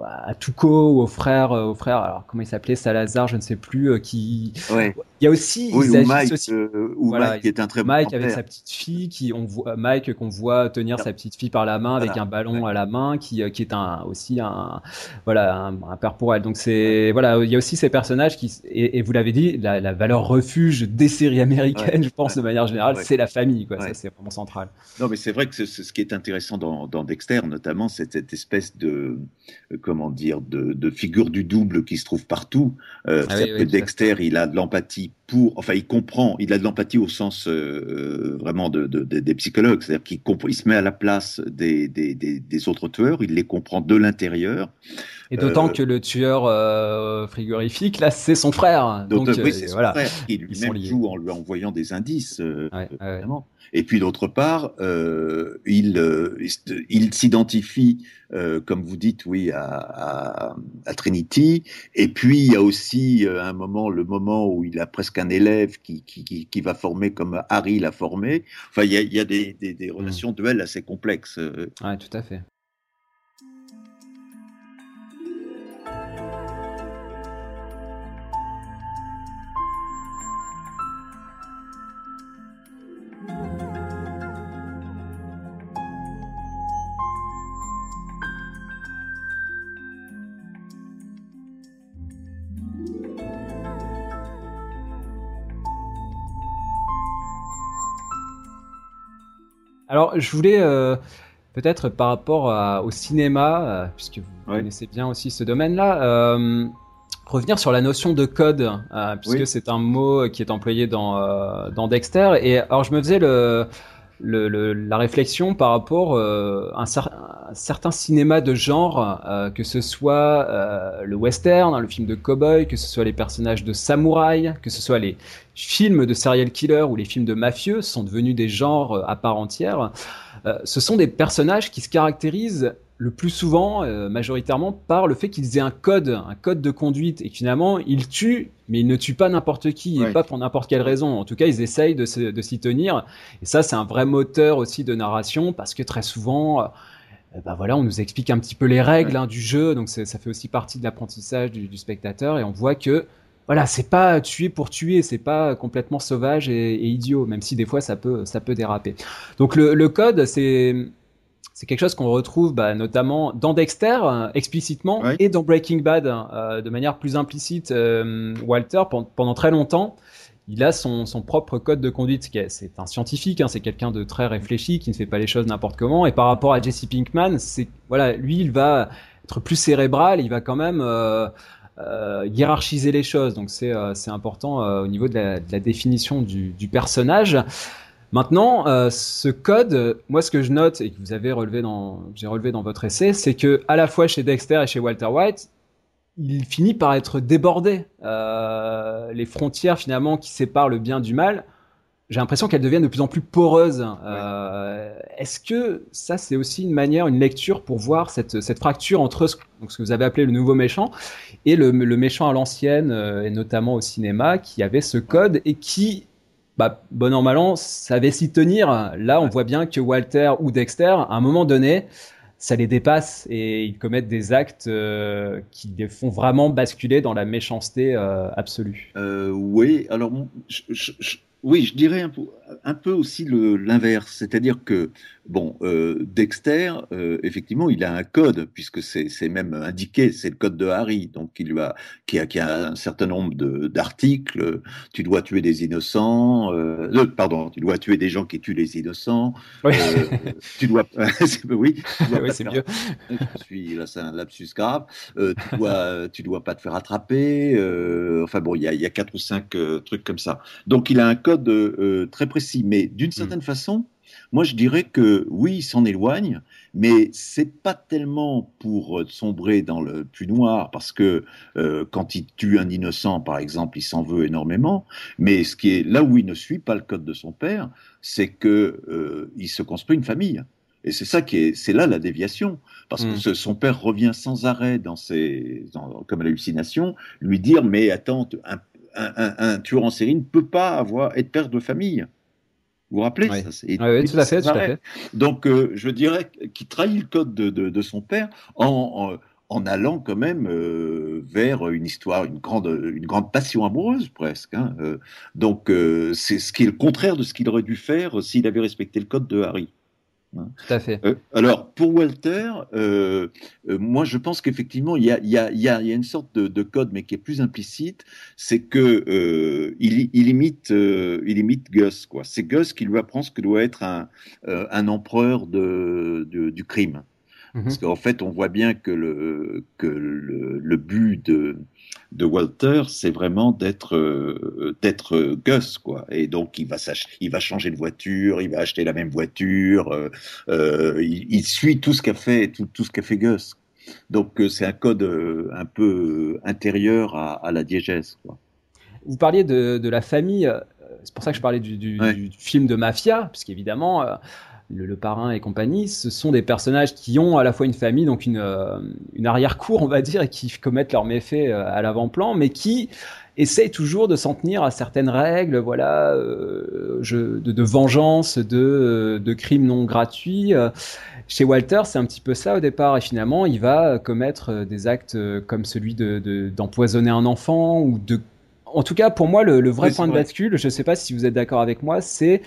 à Tuco ou au frère, euh, au frère, alors comment il s'appelait, Salazar, je ne sais plus, qui. Il y a aussi, oui, Mike, aussi... Mike qui est un très bon Mike avec sa petite fille, qui on voit Mike qu'on voit tenir sa petite fille par la main avec un ballon à la main, qui, qui est un aussi un voilà un, père pour elle. Donc c'est voilà, il y a aussi ces personnages qui et, vous l'avez dit, la, la valeur refuge des séries séries américaines, je pense de manière générale, c'est la famille, quoi. Ça, c'est vraiment central. Non, mais c'est vrai que ce qui est intéressant dans, Dexter, notamment, c'est cette espèce de, euh, comment dire, de, figure du double qui se trouve partout. Euh, ah que Dexter, il a de l'empathie pour, enfin, il comprend, il a de l'empathie au sens euh, vraiment de, des psychologues, c'est-à-dire qu'il il se met à la place des, des, des, autres tueurs, il les comprend de l'intérieur. Et d'autant que le tueur frigorifique, là, c'est son frère. Donc, oui, c'est son frère qui lui-même joue en lui envoyant des indices, ouais, et puis d'autre part, euh, il, euh, il s'identifie, euh, comme vous dites, oui, à, à, Trinity. Et puis il y a aussi un moment, le moment où il a presque un élève qui, qui, qui, va former comme Harry l'a formé. Enfin, il y a, il y a des, des, des, relations mmh. duelles assez complexes. Oui, tout à fait. Alors, je voulais euh, peut-être par rapport au cinéma, euh, puisque vous connaissez bien aussi ce domaine-là, euh, revenir sur la notion de code, puisque c'est un mot qui est employé dans, dans Dexter. Et alors, je me faisais le, la réflexion par rapport à un, certain cinéma de genre, que ce soit le western, le film de cowboy, que ce soit les personnages de samouraï, que ce soit les films de serial killer ou les films de mafieux sont devenus des genres euh, à part entière. Euh, ce sont des personnages qui se caractérisent le plus souvent, euh, majoritairement, par le fait qu'ils aient un code, un code de conduite, et finalement, ils tuent, mais ils ne tuent pas n'importe qui, et pas pour n'importe quelle raison. En tout cas, ils essayent de, s'y tenir. Et ça, c'est un vrai moteur aussi de narration, parce que très souvent, bah voilà, on nous explique un petit peu les règles hein, du jeu, donc ça fait aussi partie de l'apprentissage du, du, spectateur, et on voit que voilà, c'est pas tuer pour tuer, c'est pas complètement sauvage et, idiot, même si des fois ça peut, ça peut déraper. Donc le, code, c'est c'est quelque chose qu'on retrouve bah, notamment dans Dexter explicitement et dans Breaking Bad euh, de manière plus implicite. Euh, Walter pendant, très longtemps, il a son, son propre code de conduite. C'est un scientifique, hein, c'est quelqu'un de très réfléchi qui ne fait pas les choses n'importe comment. Et par rapport à Jesse Pinkman, c'est voilà, lui, il va être plus cérébral, il va quand même euh, euh, hiérarchiser les choses. Donc c'est euh, important euh, au niveau de la, de la définition du, du, personnage. Maintenant, ce code, moi ce que je note et que vous avez relevé dans, j'ai relevé dans votre essai, c'est que à la fois chez Dexter et chez Walter White, il finit par être débordé. les frontières finalement qui séparent le bien du mal j'ai l'impression qu'elles deviennent de plus en plus poreuses. Euh, Est-ce que ça, c'est aussi une manière, une lecture pour voir cette, cette fracture entre ce, donc ce, que vous avez appelé le nouveau méchant et le, le méchant à l'ancienne, euh, et notamment au cinéma, qui avait ce code et qui, bah, bon an mal an, savait s'y tenir. Là, on voit bien que Walter ou Dexter, à un moment donné, ça les dépasse et ils commettent des actes euh, qui les font vraiment basculer dans la méchanceté euh, absolue. Euh, oui, alors je, je, oui, je dirais un peu, un peu aussi l'inverse, c'est-à-dire que bon, euh, Dexter, euh, effectivement, il a un code puisque c'est même indiqué, c'est le code de Harry, donc il lui a, qui a, qui a un certain nombre d'articles. Tu dois tuer des innocents, euh, pardon, tu dois tuer des gens qui tuent les innocents. Oui. Tu dois, oui, oui c'est mieux. Je suis là, c'est un lapsus grave. tu dois, tu dois pas te faire attraper. enfin bon, il y a, y a quatre ou cinq trucs comme ça. Donc il a un code euh, très précis, mais d'une mm. certaine façon, moi je dirais que oui, il s'en éloigne, mais c'est pas tellement pour euh, sombrer dans le plus noir, parce que euh, quand il tue un innocent, par exemple, il s'en veut énormément. Mais ce qui est là où il ne suit pas le code de son père, c'est que il se construit une famille. Et c'est ça qui est, c'est là la déviation, parce que mm. son père revient sans arrêt dans ses, comme l'hallucination, lui dire mais attends, un, un, tueur en série ne peut pas avoir être père de famille. Vous vous rappelez ça, oui, tout à fait, tout à fait. Donc, euh, je dirais qu'il trahit le code de, son père en, en, allant quand même euh, vers une histoire, une grande, une grande passion amoureuse presque. Hein. Euh, donc, c'est ce qui est le contraire de ce qu'il aurait dû faire s'il avait respecté le code de Harry. Hein. Tout à fait. Euh, alors, pour Walter, euh, euh, moi, je pense qu'effectivement, il y a, une sorte de, code, mais qui est plus implicite, c'est que il, imite, Gus. Quoi. C'est Gus qui lui apprend ce que doit être un, empereur du crime. Mhm. Parce qu'en fait, on voit bien que le, que le, le but de, de Walter, c'est vraiment d'être euh, d'être Gus, quoi. Et donc, il va, il va changer de voiture, il va acheter la même voiture, euh, euh, il, suit tout ce qu'a fait, tout, tout ce qu'a fait Gus. Donc, c'est un code un peu intérieur à, à la diégèse, quoi. Vous parliez de, de la famille, c'est pour ça que je parlais du, du, du film de mafia, puisqu'évidemment, le, parrain et compagnie, ce sont des personnages qui ont à la fois une famille, donc une, euh, une arrière-cour, on va dire, et qui commettent leurs méfaits euh, à l'avant-plan, mais qui essayent toujours de s'en tenir à certaines règles, voilà, euh, de, de, vengeance, de, de crimes non gratuits. Chez Walter, c'est un petit peu ça au départ, et finalement, il va commettre des actes comme celui de d'empoisonner un enfant ou de en tout cas, pour moi, le, vrai point de bascule, je ne sais pas si vous êtes d'accord avec moi, c'est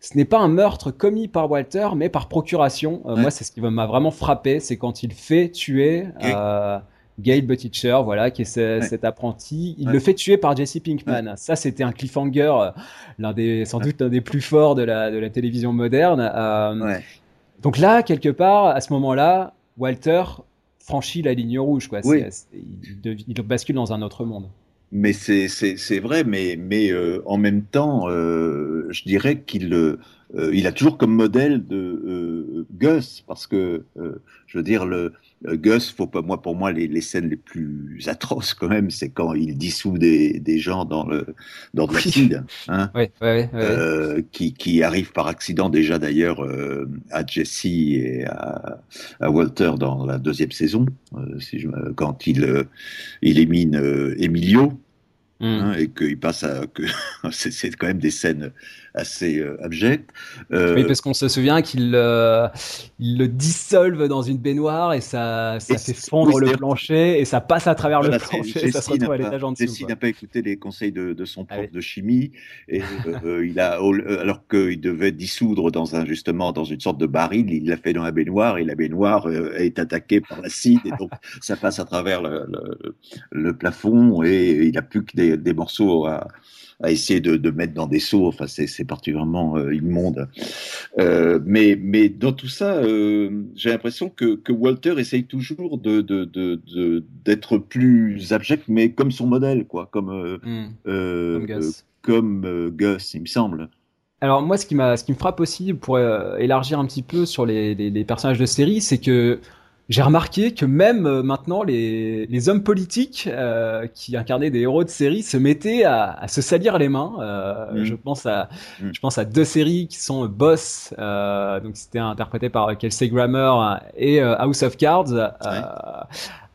ce n'est pas un meurtre commis par Walter, mais par procuration. Euh, moi, c'est ce qui m'a vraiment frappé, c'est quand il fait tuer euh, Gail Butticher, voilà, qui est cet apprenti. Il le fait tuer par Jesse Pinkman. Ça, c'était un cliffhanger, euh, l'un des, sans doute l'un des plus forts de la, de la télévision moderne. Euh, donc là, quelque part, à ce moment-là, Walter franchit la ligne rouge, quoi. il, il bascule dans un autre monde. Mais c'est vrai, mais, mais euh, en même temps, euh, je dirais qu'il euh, il a toujours comme modèle de Gus, parce que je veux dire, le, Gus, faut pas, moi, pour moi, les, les, scènes les plus atroces quand même, c'est quand il dissout des, des gens dans le dans l'acide, hein, oui, oui, oui. qui, qui arrive par accident déjà d'ailleurs à Jesse et à, à, Walter dans la deuxième saison, si je, quand il il émine Emilio. Mm. Hein, et qu'il passe à que c'est quand même des scènes assez euh, abject. Euh, oui, parce qu'on se souvient qu'il euh, le dissolve dans une baignoire et ça, ça fait fondre le plancher et ça passe à travers le plancher et ça se retrouve à l'étage en dessous. Jessie n'a pas écouté les conseils de, de son prof de chimie et il a, alors qu'il devait dissoudre dans un, justement dans une sorte de baril, il l'a fait dans la baignoire et la baignoire est attaquée par l'acide et donc ça passe à travers le, le, le plafond et il n'a plus que des, des morceaux à, à essayer de, de, mettre dans des seaux. Enfin, c'est particulièrement euh, immonde. Euh, mais, mais dans tout ça, euh, j'ai l'impression que, que, Walter essaye toujours de d'être plus abject, mais comme son modèle, quoi, comme hmm. comme, Gus. comme Gus, il me semble. Alors moi, ce qui, ce qui me frappe aussi, pour élargir un petit peu sur les, les, les personnages de série, c'est que j'ai remarqué que même euh, maintenant les, les, hommes politiques euh, qui incarnaient des héros de série se mettaient à, à se salir les mains. Euh, mm. Je pense à mm. je pense à deux séries qui sont Boss, euh, donc c'était interprété par Kelsey Grammer et euh, House of Cards.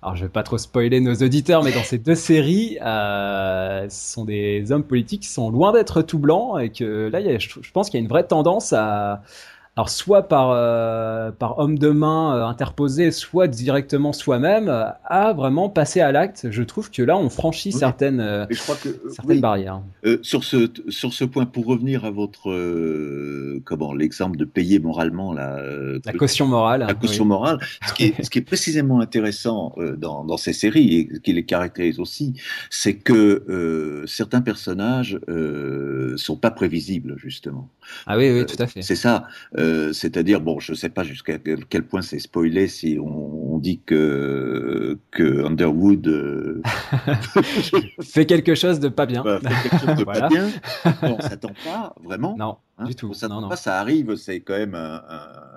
Alors je vais pas trop spoiler nos auditeurs, mais dans ces deux séries, ce sont des hommes politiques qui sont loin d'être tout blancs et que là, y a, je pense qu'il y a une vraie tendance à alors soit par, euh, par homme de main euh, interposé, soit directement soi-même, euh, à vraiment passer à l'acte. Je trouve que là, on franchit certaines, je crois que, certaines barrières. sur, ce, sur ce point, pour revenir à votre comment l'exemple de payer moralement la, la caution morale. La caution morale. Ce qui, est, ce qui est précisément intéressant dans, dans ces séries et qui les caractérise aussi, c'est que certains personnages sont pas prévisibles justement. Ah oui, oui, tout à fait. C'est ça. Euh, c'est-à-dire, bon, je ne sais pas jusqu'à quel, point c'est spoilé si on, dit que, que Underwood euh, fait quelque chose de pas bien. fait quelque chose de pas bien. on s'attend pas vraiment. Non. Hein, du tout. Ça, non, ça arrive, c'est quand même un,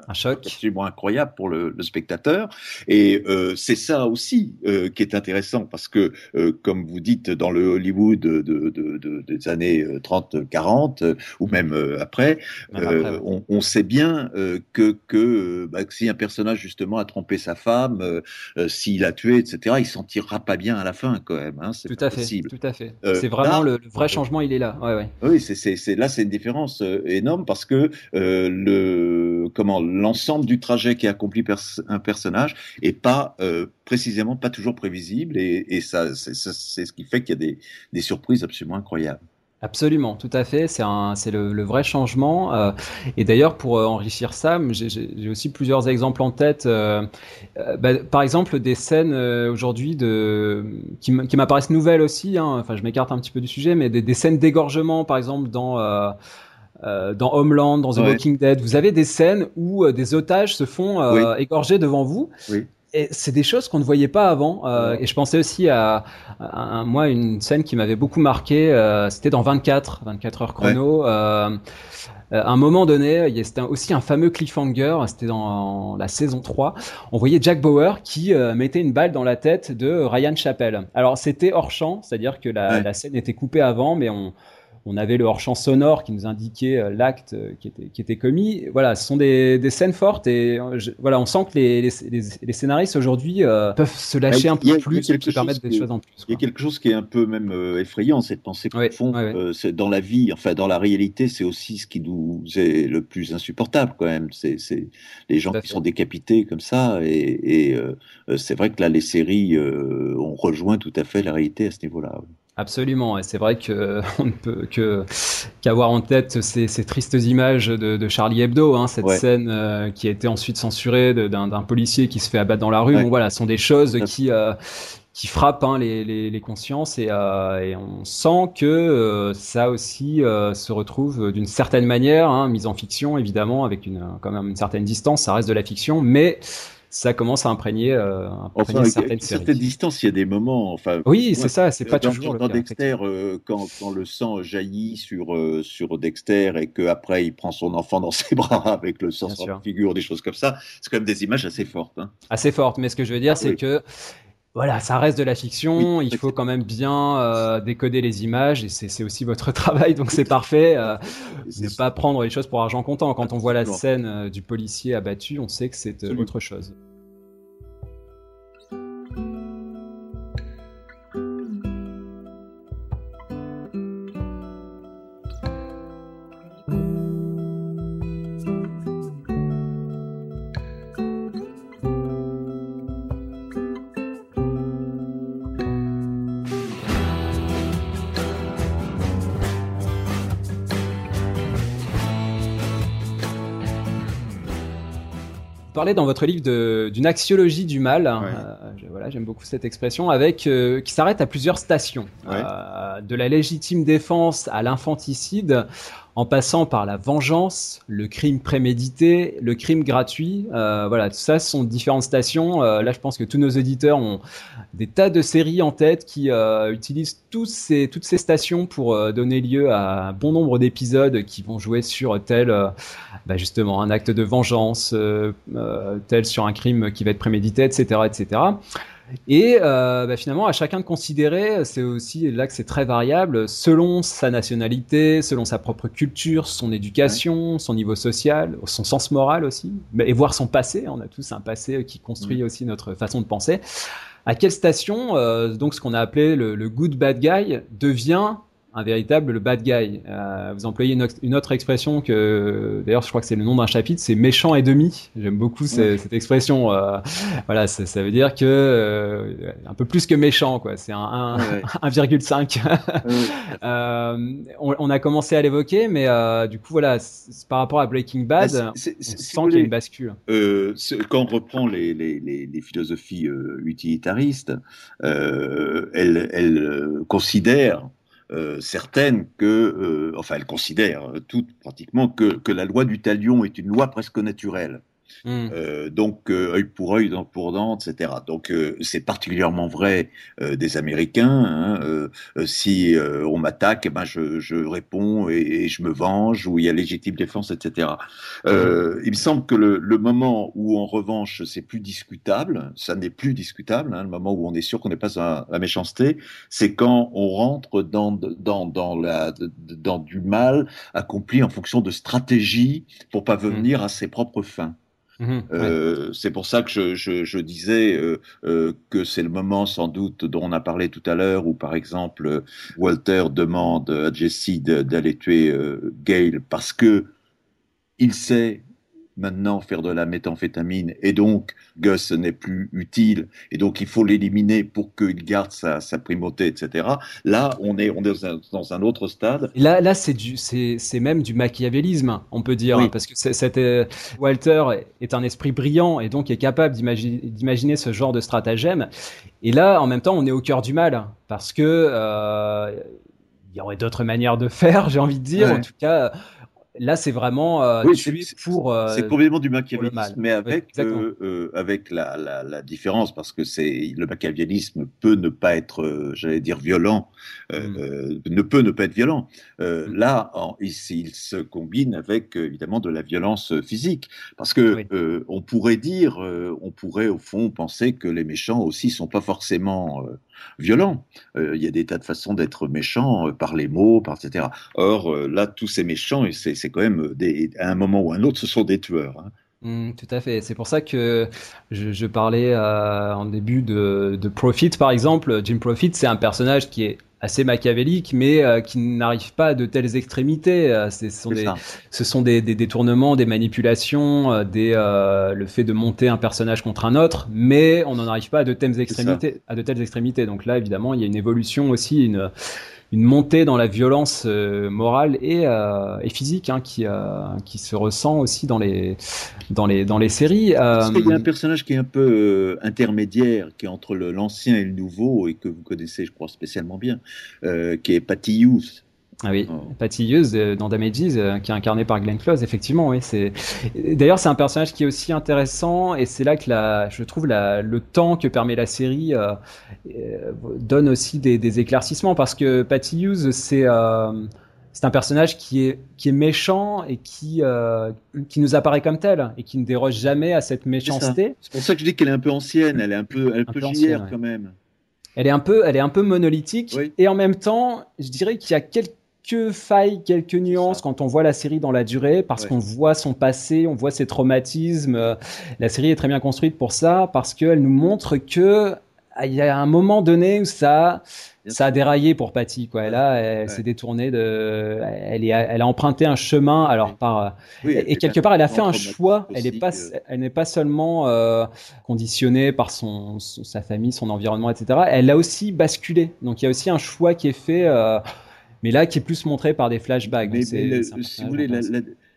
un, choc absolument incroyable pour le, le spectateur. Et euh, c'est ça aussi euh, qui est intéressant parce que, euh, comme vous dites, dans le Hollywood de, de, de, des années 30-40 euh, euh, ou même après, on, on, sait bien que, que bah, si un personnage justement a trompé sa femme, s'il a tué, etc., il s'en tirera pas bien à la fin quand même. Hein, tout, à fait, tout à fait. c'est vraiment le, le, vrai changement, il est là. Ouais, ouais. Oui, c'est là, c'est une différence énorme parce que euh, le comment l'ensemble du trajet qui accompli un personnage est pas euh, précisément pas toujours prévisible et, ça c'est ce qui fait qu'il y a des, des surprises absolument incroyables. Absolument, tout à fait. C'est c'est le, vrai changement. Euh, et d'ailleurs, pour enrichir ça, j'ai aussi plusieurs exemples en tête. Bah, par exemple, des scènes aujourd'hui de qui m'apparaissent nouvelles aussi. Hein. Enfin, je m'écarte un petit peu du sujet, mais des, scènes d'égorgement, par exemple, dans dans Homeland, dans The Walking Dead. Vous avez des scènes où des otages se font égorger devant vous. Oui et c'est des choses qu'on ne voyait pas avant. Euh, et je pensais aussi à, moi une scène qui m'avait beaucoup marqué. Euh, c'était dans 24, 24 heures chrono. Euh, à un moment donné, c'était aussi un fameux cliffhanger, c'était dans la saison 3, on voyait Jack Bauer qui mettait une balle dans la tête de Ryan Chappell. Alors c'était hors champ, c'est-à-dire que la, la, scène était coupée avant, mais on, on avait le hors-champ sonore qui nous indiquait euh, l'acte euh, qui était, qui était commis. Voilà, ce sont des, des scènes fortes et euh, voilà, on sent que les, les, les, scénaristes aujourd'hui peuvent se lâcher un peu plus et se permettre des choses en plus. Il y a quelque chose qui est un peu même effrayant, cette pensée qu'on fond. dans la vie, enfin dans la réalité, c'est aussi ce qui nous est le plus insupportable quand même. C'est les gens qui sont décapités comme ça et, et c'est vrai que là, les séries ont rejoint tout à fait la réalité à ce niveau-là. Absolument, et c'est vrai que on ne peut que qu'avoir en tête ces, ces, tristes images de, de Charlie Hebdo, hein, cette scène euh, qui a été ensuite censurée d'un policier qui se fait abattre dans la rue. Bon, voilà, sont des choses qui euh, qui frappent hein, les, les, les, consciences et, euh, et, on sent que euh, ça aussi se retrouve d'une certaine manière, hein, mise en fiction évidemment avec une quand même une certaine distance. Ça reste de la fiction, mais ça commence à imprégner, euh, enfin, certaines séries. Certaine distance, il y a des moments. Enfin, oui, c'est ça, c'est pas toujours dans Dexter, euh, quand, quand, le sang jaillit sur euh, sur Dexter et qu'après il prend son enfant dans ses bras avec le sang sur la figure, des choses comme ça, c'est quand même des images assez fortes. Hein. Assez fortes, mais ce que je veux dire, c'est que voilà, ça reste de la fiction. il faut quand même bien euh, décoder les images et c'est aussi votre travail, donc c'est parfait. Euh, ne pas prendre les choses pour argent comptant. Quand on voit la scène euh, du policier abattu, on sait que c'est autre chose. Parlez dans votre livre d'une axiologie du mal. Euh, voilà, j'aime beaucoup cette expression, avec euh, qui s'arrête à plusieurs stations, euh, de la légitime défense à l'infanticide en passant par la vengeance, le crime prémédité, le crime gratuit. Euh, voilà, tout ça sont différentes stations. Euh, là, je pense que tous nos éditeurs ont des tas de séries en tête qui euh, utilisent tous ces, toutes ces stations pour euh, donner lieu à un bon nombre d'épisodes qui vont jouer sur tel, euh, bah justement, un acte de vengeance, tel sur un crime qui va être prémédité, etc., etc. Et euh, bah, finalement, à chacun de considérer, c'est aussi là que c'est très variable, selon sa nationalité, selon sa propre culture, son éducation, son niveau social, son sens moral aussi, et voir son passé. On a tous un passé qui construit aussi notre façon de penser. À quelle station, euh, donc ce qu'on a appelé le, le good bad guy, devient un véritable le bad guy. Euh, vous employez une, autre expression que, d'ailleurs, je crois que c'est le nom d'un chapitre, c'est méchant et demi. J'aime beaucoup cette expression. Euh, voilà, ça, veut dire que euh, un peu plus que méchant, quoi. C'est un, 1,5. euh, on, on, a commencé à l'évoquer, mais du coup, voilà, par rapport à Breaking Bad, ah, on sent qu'il y a une bascule. Quand on reprend les, les, les, les philosophies utilitaristes, elles, elles considèrent euh, certaines que, euh, enfin, elles considèrent toutes pratiquement que, que la loi du talion est une loi presque naturelle. Hmm. Euh, donc euh, œil pour œil, dent pour dent, etc. Donc euh, c'est particulièrement vrai des Américains. Hein, si on m'attaque, eh ben je, je réponds et, je me venge, ou il y a légitime défense, etc. Hmm. Il me semble que le, le, moment où en revanche c'est plus discutable, ça n'est plus discutable, hein, le moment où on est sûr qu'on n'est pas à la méchanceté, c'est quand on rentre dans, dans, dans, la, dans du mal accompli en fonction de stratégies pour pas venir hmm. à ses propres fins. Mmh, euh, c'est pour ça que je, je, je disais euh, euh, que c'est le moment sans doute dont on a parlé tout à l'heure où par exemple Walter demande à Jesse d'aller tuer Gail parce que il sait maintenant faire de la méthamphétamine et donc Gus n'est plus utile et donc il faut l'éliminer pour qu'il garde sa, sa, primauté, etc. Là, on est, on est dans, un, autre stade. Là, là c'est, du, c'est, c'est même du machiavélisme, on peut dire, parce que c'était, Walter est un esprit brillant et donc est capable d'imaginer, ce genre de stratagème. Et là, en même temps, on est au cœur du mal parce que euh, il y aurait d'autres manières de faire, j'ai envie de dire. En tout cas, Là, c'est vraiment euh, pour. Euh, c'est complètement du machiavélisme, mais avec euh, avec la, la, la, différence parce que c'est le machiavélisme peut ne pas être, j'allais dire violent, mm. ne peut ne pas être violent. Mm. Là, en, ici, il se combine avec évidemment de la violence physique, parce que on pourrait dire, on pourrait au fond penser que les méchants aussi sont pas forcément violents. Il y a des tas de façons d'être méchants par les mots, par etc. Or là, tous ces méchants, et c'est quand même euh, à un moment ou à un autre, ce sont des tueurs. Hein. Mmh, tout à fait. C'est pour ça que je, je parlais euh, en début de, de, Profit, par exemple. Jim Profit, c'est un personnage qui est assez machiavélique, mais euh, qui n'arrive pas à de telles extrémités. Euh, ce sont, des, ce sont des, des, détournements, des manipulations, des, le fait de monter un personnage contre un autre, mais on n'en arrive pas à de telles extrémités. À de telles extrémités. Donc là, évidemment, il y a une évolution aussi, une une montée dans la violence euh, morale et, euh, physique hein, qui, euh, qui se ressent aussi dans les, dans les, dans les séries. Il y a un personnage qui est un peu intermédiaire, qui est entre l'ancien et le nouveau, et que vous connaissez, je crois, spécialement bien, qui est Patty Hughes. Ah oui, oh. Patty Hughes euh, dans Damages, euh, qui est incarné par Glenn Close, effectivement. Oui, c'est. D'ailleurs, c'est un personnage qui est aussi intéressant, et c'est là que la, je trouve la, le temps que permet la série euh, euh donne aussi des, des, éclaircissements, parce que Patty Hughes, c'est euh, c'est un personnage qui est qui est méchant et qui qui nous apparaît comme tel et qui ne déroge jamais à cette méchanceté. C'est pour ça que je dis qu'elle est un peu ancienne, elle est un peu elle un peu, JR quand même. Elle est un peu elle est un peu monolithique et en même temps, je dirais qu'il y a quelques quelques failles, quelques nuances quand on voit la série dans la durée, parce qu'on voit son passé, on voit ses traumatismes. La série est très bien construite pour ça, parce qu'elle nous montre que ah, il y a un moment donné où ça, ça a déraillé pour Patty, quoi. Là, elle s'est détournée de, elle est, elle a emprunté un chemin, alors par, et, quelque part, elle a fait un choix. Elle n'est pas, elle n'est pas seulement euh, conditionnée par son, sa famille, son environnement, etc. Elle a aussi basculé. Donc, il y a aussi un choix qui est fait. Euh, mais là qui est plus montré par des flashbacks. Mais, si vous voulez,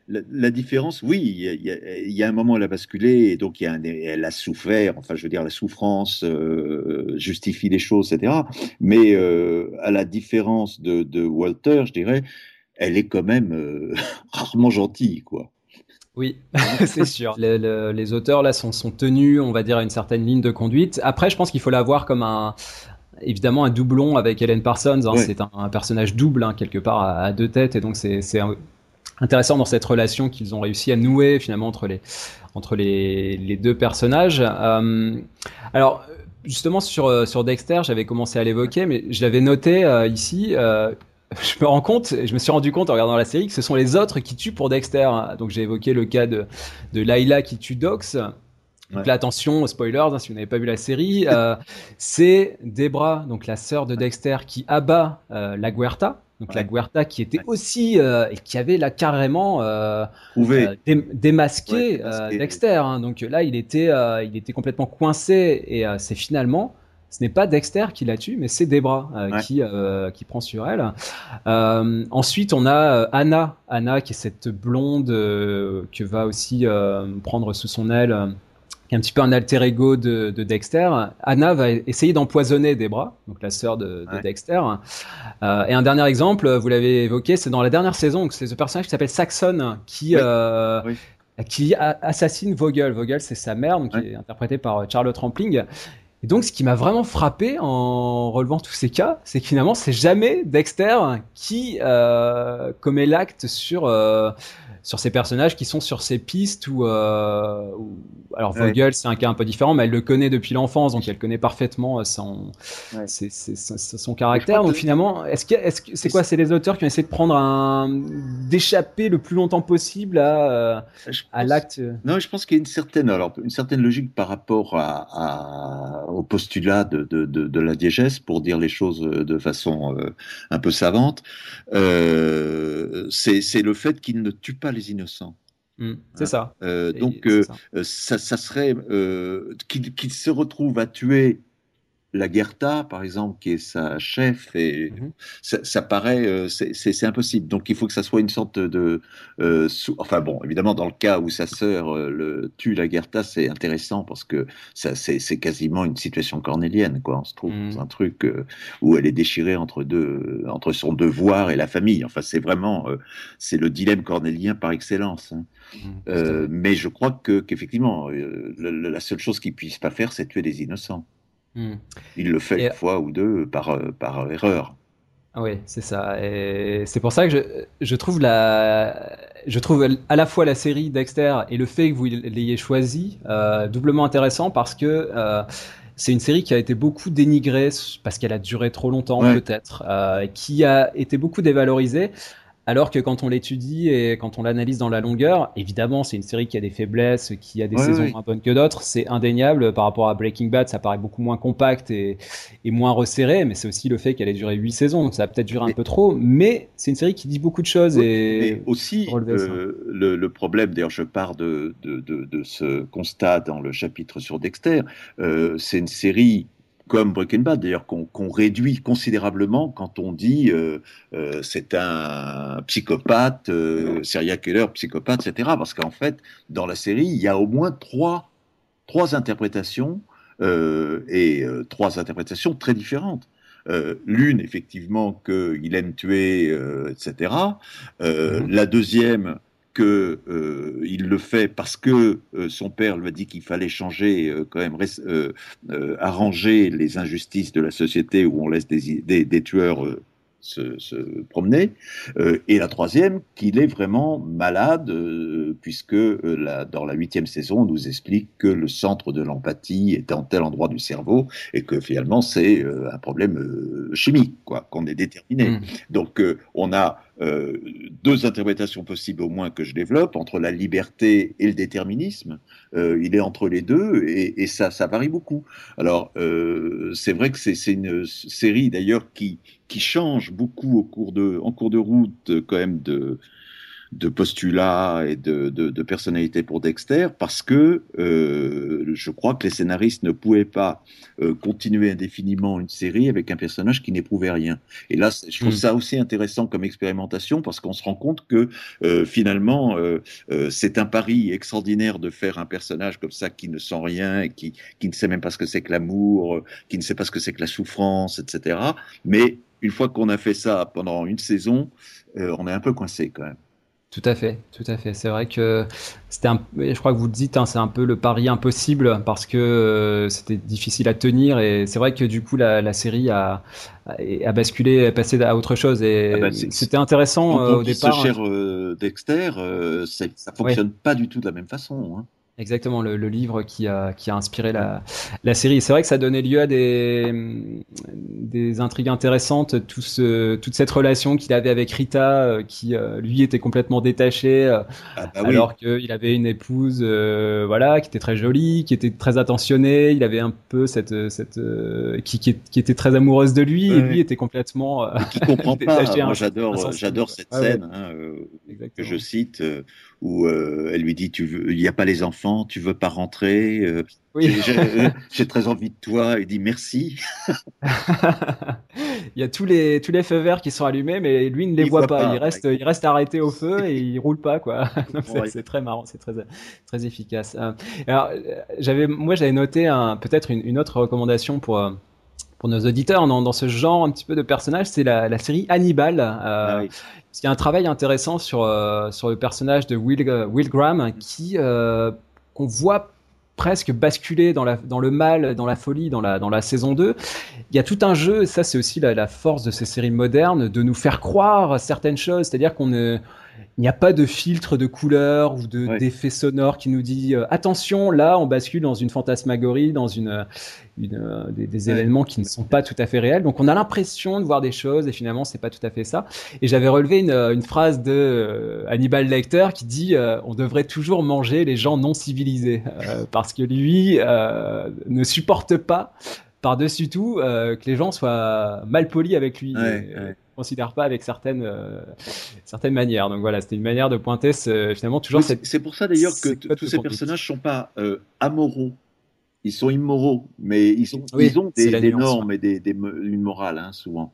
la, différence, oui, il y, a, un moment où elle a basculé et donc il y a elle a souffert, enfin je veux dire la souffrance euh, justifie les choses, etc. Mais euh, à la différence de, Walter, je dirais, elle est quand même euh, rarement gentille, quoi. Oui, c'est sûr. les auteurs là sont, sont, tenus, on va dire, à une certaine ligne de conduite. Après, je pense qu'il faut la voir comme un, évidemment un doublon avec Ellen Parsons. Hein, C'est un, personnage double hein, quelque part à, deux têtes et donc c'est intéressant dans cette relation qu'ils ont réussi à nouer finalement entre les entre les, les deux personnages. Euh, alors justement sur euh, sur Dexter, j'avais commencé à l'évoquer, mais je l'avais noté euh, ici. Euh, je me rends compte, je me suis rendu compte en regardant la série que ce sont les autres qui tuent pour Dexter. Donc j'ai évoqué le cas de, de Laila qui tue Dox. Donc là, attention, spoilers, hein, si vous n'avez pas vu la série, euh, c'est Debra, donc la sœur de Dexter, qui abat euh, la Guerta. Donc la Guerta qui était aussi euh, et qui avait là carrément démasqué, Dexter. Hein. Donc là, il était, il était complètement coincé et c'est finalement ce n'est pas Dexter qui la tue, mais c'est Debra qui, qui prend sur elle. ensuite, on a Anna, Anna qui est cette blonde que va aussi prendre sous son aile qui est un petit peu un alter ego de, de Dexter. Anna va essayer d'empoisonner Debra, donc la sœur de, de Dexter. Euh, et un dernier exemple, vous l'avez évoqué, c'est dans la dernière saison, c'est ce personnage qui s'appelle Saxon, qui euh, qui assassine Vogel. Vogel, c'est sa mère, qui est interprétée par euh, Charlotte Rampling. Et donc, ce qui m'a vraiment frappé en relevant tous ces cas, c'est que finalement, c'est jamais Dexter qui euh, commet l'acte sur euh, sur ces personnages qui sont sur ces pistes où, euh, alors Vogel c'est un cas un peu différent mais elle le connaît depuis l'enfance donc elle connaît parfaitement son son caractère. donc finalement est-ce que est-ce que c'est quoi c'est les auteurs qui ont essayé de prendre un d'échapper le plus longtemps possible à à l'acte? Non je pense qu'il y a une certaine alors une certaine logique par rapport à, au postulat de, de, de, de, la diégèse pour dire les choses de façon euh, un peu savante euh, c'est le fait qu'il ne tue pas les innocents. Mm, c'est ça. donc, ça. Ça, serait qu'il se retrouve à tuer la Gerta, par exemple, qui est sa chef, et mhm. ça, paraît, euh, c'est impossible. Donc il faut que ça soit une sorte de, euh, enfin bon, évidemment dans le cas où sa sœur euh, le tue la Gerta, c'est intéressant parce que ça, c'est quasiment une situation cornélienne, quoi. On se trouve dans mhm. un truc où elle est déchirée entre deux, entre son devoir et la famille. Enfin, c'est vraiment, c'est le dilemme cornélien par excellence. Hein. Mhm, mais je crois que qu'effectivement, la seule chose qu'il puisse pas faire, c'est tuer des innocents. Hmm. Il le fait une fois ou deux par, euh, par erreur. Ah oui, c'est ça. Et c'est pour ça que je, je, trouve la, je trouve à la fois la série Dexter et le fait que vous l'ayez choisi euh, doublement intéressant parce que euh, c'est une série qui a été beaucoup dénigrée parce qu'elle a duré trop longtemps peut-être, qui a été beaucoup dévalorisée. Alors que quand on l'étudie et quand on l'analyse dans la longueur, évidemment, c'est une série qui a des faiblesses, qui a des saisons moins bonnes que d'autres. C'est indéniable par rapport à Breaking Bad, ça paraît beaucoup moins compact et, moins resserré, mais c'est aussi le fait qu'elle ait duré 8 saisons, donc ça a peut-être duré un peu trop. Mais c'est une série qui dit beaucoup de choses et aussi euh, le, problème. D'ailleurs, je pars de, ce constat dans le chapitre sur Dexter. Euh, c'est une série comme Breaking Bad d'ailleurs, qu'on réduit considérablement quand on dit euh, euh, c'est un psychopathe, euh, serial killer, psychopathe, etc. Parce qu'en fait, dans la série, il y a au moins trois, trois interprétations et trois interprétations très différentes. L'une, effectivement, qu'il aime tuer, etc. Mm-hmm. La deuxième, qu'il euh, le fait parce que euh, son père lui a dit qu'il fallait changer, euh, quand même arranger les injustices de la société où on laisse des, des tueurs se, promener. Et la troisième, qu'il est vraiment malade, puisque dans la huitième saison, on nous explique que le centre de l'empathie est en tel endroit du cerveau et que finalement c'est un problème chimique, quoi, qu'on est déterminé. Mmh. Donc on a deux interprétations possibles au moins que je développe entre la liberté et le déterminisme. il est entre les deux et, et ça, ça varie beaucoup. Alors c'est vrai que c'est une série d'ailleurs qui qui change beaucoup au cours de, en cours de route quand même de, de postulats et de, de, personnalité pour Dexter parce que euh, je crois que les scénaristes ne pouvaient pas euh, continuer indéfiniment une série avec un personnage qui n'éprouvait rien. Et là, je trouve hmm. ça aussi intéressant comme expérimentation parce qu'on se rend compte que euh, finalement, c'est un pari extraordinaire de faire un personnage comme ça qui ne sent rien, et qui, qui ne sait même pas ce que c'est que l'amour, qui ne sait pas ce que c'est que la souffrance, etc. Mais une fois qu'on a fait ça pendant une saison, on est un peu coincé quand même. Tout à fait, tout à fait. C'est vrai que c'était un, je crois que vous le dites, hein, c'est un peu le pari impossible parce que euh, c'était difficile à tenir et c'est vrai que du coup la, série a, a, basculé, a passé à autre chose et ah bah, c'était intéressant euh, au départ. Ce cher euh, Dexter, ça fonctionne pas du tout de la même façon. Hein. Exactement, le, livre qui a, qui a inspiré la, la série. C'est vrai que ça donnait lieu à des, des intrigues intéressantes, tout ce, toute cette relation qu'il avait avec Rita, euh, qui euh, lui était complètement détaché, euh, ah bah alors qu'il avait une épouse voilà, qui était très jolie, qui était très attentionnée, il avait un peu cette... cette qui, qui, était très amoureuse de lui, et lui était complètement... qui comprend pas, moi j'adore, j'adore cette scène, hein, que je cite où euh, elle lui dit tu veux, il n'y a pas les enfants, tu veux pas rentrer. Euh, oui. Euh, j'ai très envie de toi. Il dit merci. il y a tous les tous les feux verts qui sont allumés, mais lui ne les voit, pas. Il reste il reste arrêté au feu et il roule pas quoi. c'est très marrant, c'est très très efficace. Alors j'avais moi j'avais noté peut-être une, une, autre recommandation pour pour nos auditeurs dans, dans, ce genre un petit peu de personnage, c'est la, la, série Hannibal. Euh, ah Il y a un travail intéressant sur euh, sur le personnage de Will, Will Graham qui euh, qu'on voit presque basculer dans, la, dans le mal, dans la folie, dans la, dans la saison 2. Il y a tout un jeu, et ça c'est aussi la, la, force de ces séries modernes, de nous faire croire certaines choses, c'est-à-dire qu'on ne il n'y a pas de filtre de couleur ou de d'effet sonore qui nous dit euh, attention là on bascule dans une fantasmagorie dans une, une euh, des, événements qui ne sont pas tout à fait réels. Donc on a l'impression de voir des choses et finalement c'est pas tout à fait ça. Et j'avais relevé une, une, phrase de euh, Hannibal Lecter qui dit on devrait toujours manger les gens non civilisés parce que lui ne supporte pas par-dessus tout que les gens soient mal polis avec lui considère pas avec certaines certaines manières. Donc voilà, c'était une manière de pointer finalement toujours. c'est pour ça d'ailleurs que tous ces personnages sont pas amoraux ils sont immoraux, mais ils, ont des, normes et des, une morale, hein, souvent.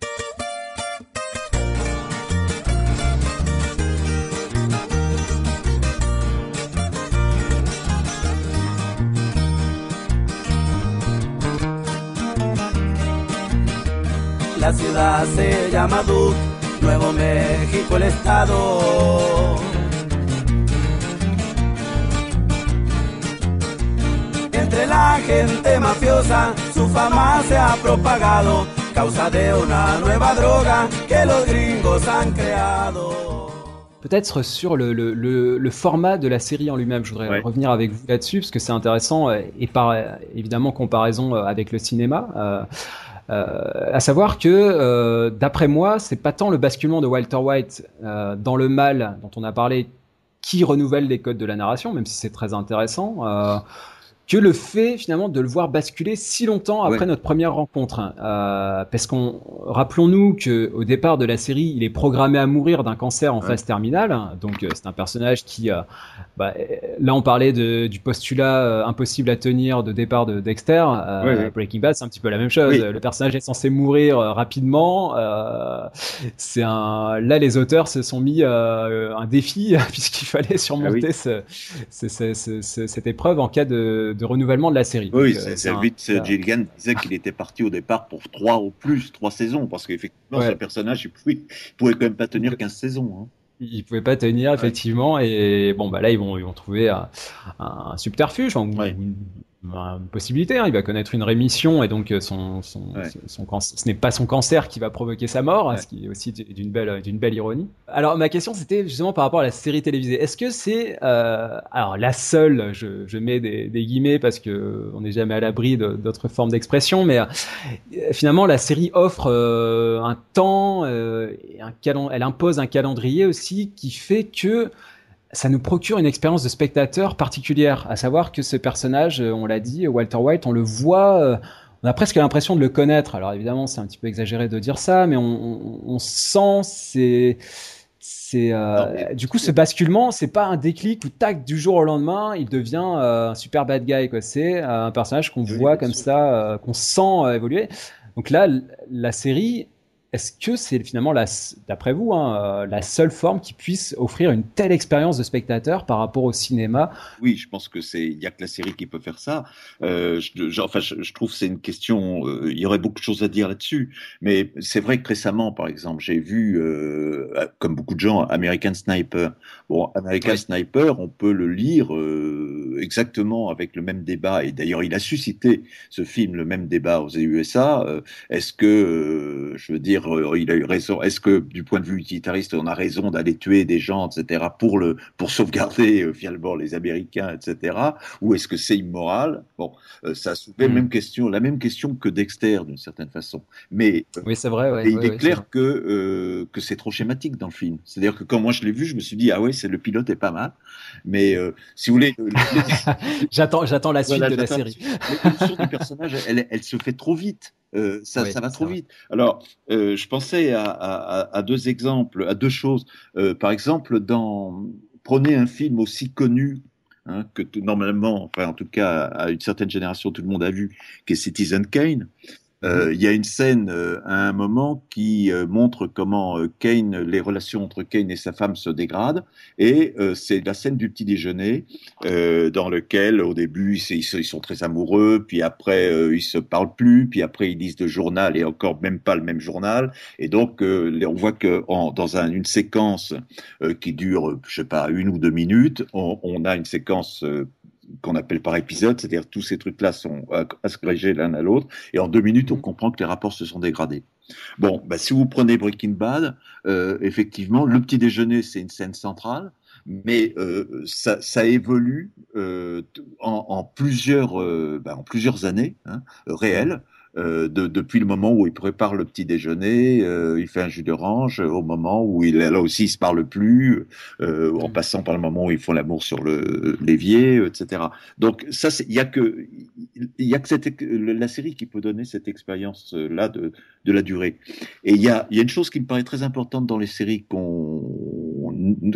La ciudad se llama Duke, Nuevo México el estado. Entre la gente mafiosa, su fama se ha propagado, causa de una nueva droga que los gringos han creado. Peut-être sur le, le, le, format de la série en lui-même, je voudrais revenir avec vous là-dessus parce que c'est intéressant et par évidemment comparaison avec le cinéma. Euh, à savoir que, euh, d'après moi, c'est pas tant le basculement de Walter White euh, dans le mal dont on a parlé qui renouvelle les codes de la narration, même si c'est très intéressant que le fait finalement de le voir basculer si longtemps après notre première rencontre. Hein. Euh, parce qu'on rappelons-nous que au départ de la série, il est programmé à mourir d'un cancer en phase terminale. Donc euh, c'est un personnage qui, euh, bah, là on parlait de, du postulat impossible à tenir de départ de Dexter. Breaking Bad, c'est un petit peu la même chose. Le personnage est censé mourir rapidement. c'est un, là les auteurs se sont mis un défi puisqu'il fallait surmonter ah ce, ce, ce, cette épreuve en cas de de, renouvellement de la série. Oui, euh, c'est vite. Gilligan disait qu'il était parti au départ pour trois ou plus, trois saisons, parce qu'effectivement, ce personnage, il pouvait, pouvait, quand même pas tenir 15 saisons. Hein. Il pouvait pas tenir effectivement et bon bah là ils vont ils vont trouver un, un subterfuge, une possibilité. Hein. Il va connaître une rémission et donc euh, son, son, son, ce n'est pas son cancer qui va provoquer sa mort, ce qui est aussi d'une belle, d'une belle ironie. Alors ma question c'était justement par rapport à la série télévisée. Est-ce que c'est euh, alors la seule, je, je mets des, des, guillemets parce que on n'est jamais à l'abri d'autres formes d'expression, mais euh, finalement la série offre euh, un temps, et un elle impose un calendrier aussi qui fait que ça nous procure une expérience de spectateur particulière, à savoir que ce personnage, euh, on l'a dit, Walter White, on le voit, euh, on a presque l'impression de le connaître. Alors évidemment, c'est un petit peu exagéré de dire ça, mais on, sent c'est c'est euh, du coup ce basculement, c'est pas un déclic ou tac du jour au lendemain, il devient un super bad guy quoi. C'est un personnage qu'on voit comme ça, qu'on sent évoluer. Donc là, la série, est-ce que c'est finalement, d'après vous, hein, euh, la seule forme qui puisse offrir une telle expérience de spectateur par rapport au cinéma? Oui, je pense que c'est, il y a que la série qui peut faire ça. Euh, je, enfin, je, trouve que c'est une question. Euh, il y aurait beaucoup de choses à dire là-dessus, mais c'est vrai que récemment, par exemple, j'ai vu, euh, comme beaucoup de gens, American Sniper. Bon, American Sniper, on peut le lire exactement avec le même débat, et d'ailleurs, il a suscité ce film le même débat aux USA. Est-ce que, je veux dire euh, il a eu raison. Est-ce que du point de vue utilitariste, on a raison d'aller tuer des gens, etc., pour le pour sauvegarder euh, finalement les Américains, etc., ou est-ce que c'est immoral? Bon, euh, ça soulève mm. même question, la même question que Dexter d'une certaine façon. Mais oui, c'est vrai. il est clair que que c'est trop schématique dans le film. C'est-à-dire que quand moi je l'ai vu, je me suis dit ah ouais, c'est le pilote est pas mal, mais si vous voulez, j'attends j'attends la suite de la série. L'évolution du personnage, elle, elle se fait trop vite. Euh, ça, ça, va trop vite. Alors, euh, je pensais à, à, à, deux exemples, à deux choses. Euh, par exemple, dans prenez un film aussi connu hein, que tout, normalement, enfin en tout cas à une certaine génération, tout le monde a vu, qui est Citizen Kane. Euh, il y a une scène euh, à un moment qui euh, montre comment Kane, les relations entre Kane et sa femme se dégradent, et c'est la scène du petit déjeuner dans lequel au début ils, ils, sont très amoureux, puis après ils se parlent plus, puis après ils lisent le journal et encore même pas le même journal, et donc on voit que en, dans un, une séquence qui dure je sais pas une ou deux minutes, on, on a une séquence qu'on appelle par épisode, c'est-à-dire tous ces trucs-là sont agrégés l'un à l'autre, et en deux minutes, on mhm. comprend que les rapports se sont dégradés. Bon, bah, si vous prenez Breaking Bad, euh, effectivement, le petit déjeuner, c'est une scène centrale, mais euh, ça, ça, évolue euh, en, en, plusieurs, euh, bah, en plusieurs années hein, réelles. Euh, de, depuis le moment où il prépare le petit déjeuner, euh, il fait un jus d'orange, au moment où il là aussi il se parle plus, euh, en mm. passant par le moment où ils font l'amour sur le l'évier, etc. Donc ça, il y a que il y a que cette, la série qui peut donner cette expérience là de, de la durée. Et il y a il y a une chose qui me paraît très importante dans les séries qu'on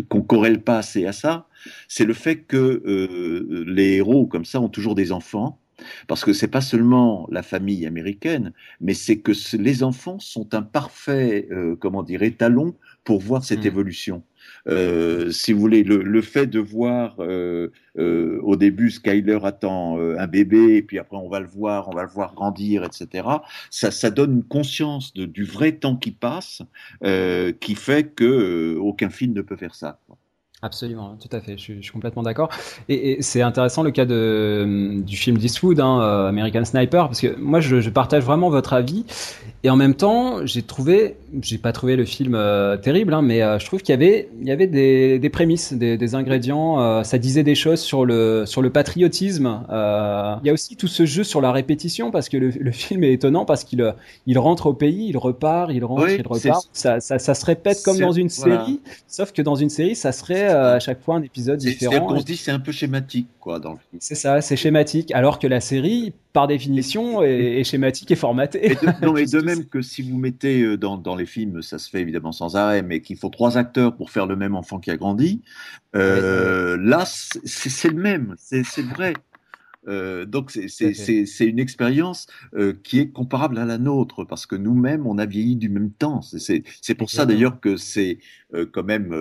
qu'on corrèle pas assez à ça, c'est le fait que euh, les héros comme ça ont toujours des enfants parce que c'est pas seulement la famille américaine, mais c'est que les enfants sont un parfait, euh, comment dire, étalon pour voir cette mmh. évolution. Euh, si vous voulez, le, fait de voir euh, au début Skyler attend un bébé, et puis après on va le voir, on va le voir grandir, etc. Ça, ça donne une conscience de, du vrai temps qui passe, qui fait que aucun film ne peut faire ça. Absolument, tout à fait, je suis, complètement d'accord. Et, c'est intéressant le cas de, du film d'Eastwood, hein, euh, American Sniper, parce que moi je, partage vraiment votre avis. Et en même temps, j'ai trouvé, j'ai pas trouvé le film euh, terrible, hein, mais euh, je trouve qu'il y avait, il y avait des, des prémices, des, des ingrédients. ça disait des choses sur le sur le patriotisme. il y a aussi tout ce jeu sur la répétition, parce que le, le film est étonnant, parce qu'il il rentre au pays, il repart, il rentre, il repart. Ça, ça, ça, se répète comme dans une série, sauf que dans une série, ça serait euh, à chaque fois un épisode différent. On dit c'est un peu schématique, quoi, dans le C'est ça, c'est schématique, alors que la série, par définition, est, schématique et formatée. Et de, non, mais de même que si vous mettez euh, dans, dans, les films, ça se fait évidemment sans arrêt, mais qu'il faut trois acteurs pour faire le même enfant qui a grandi, euh, là, c'est le même, c'est vrai. Euh, donc c'est une expérience euh, qui est comparable à la nôtre parce que nous-mêmes on a vieilli du même temps. C'est pour ça d'ailleurs que c'est euh, quand même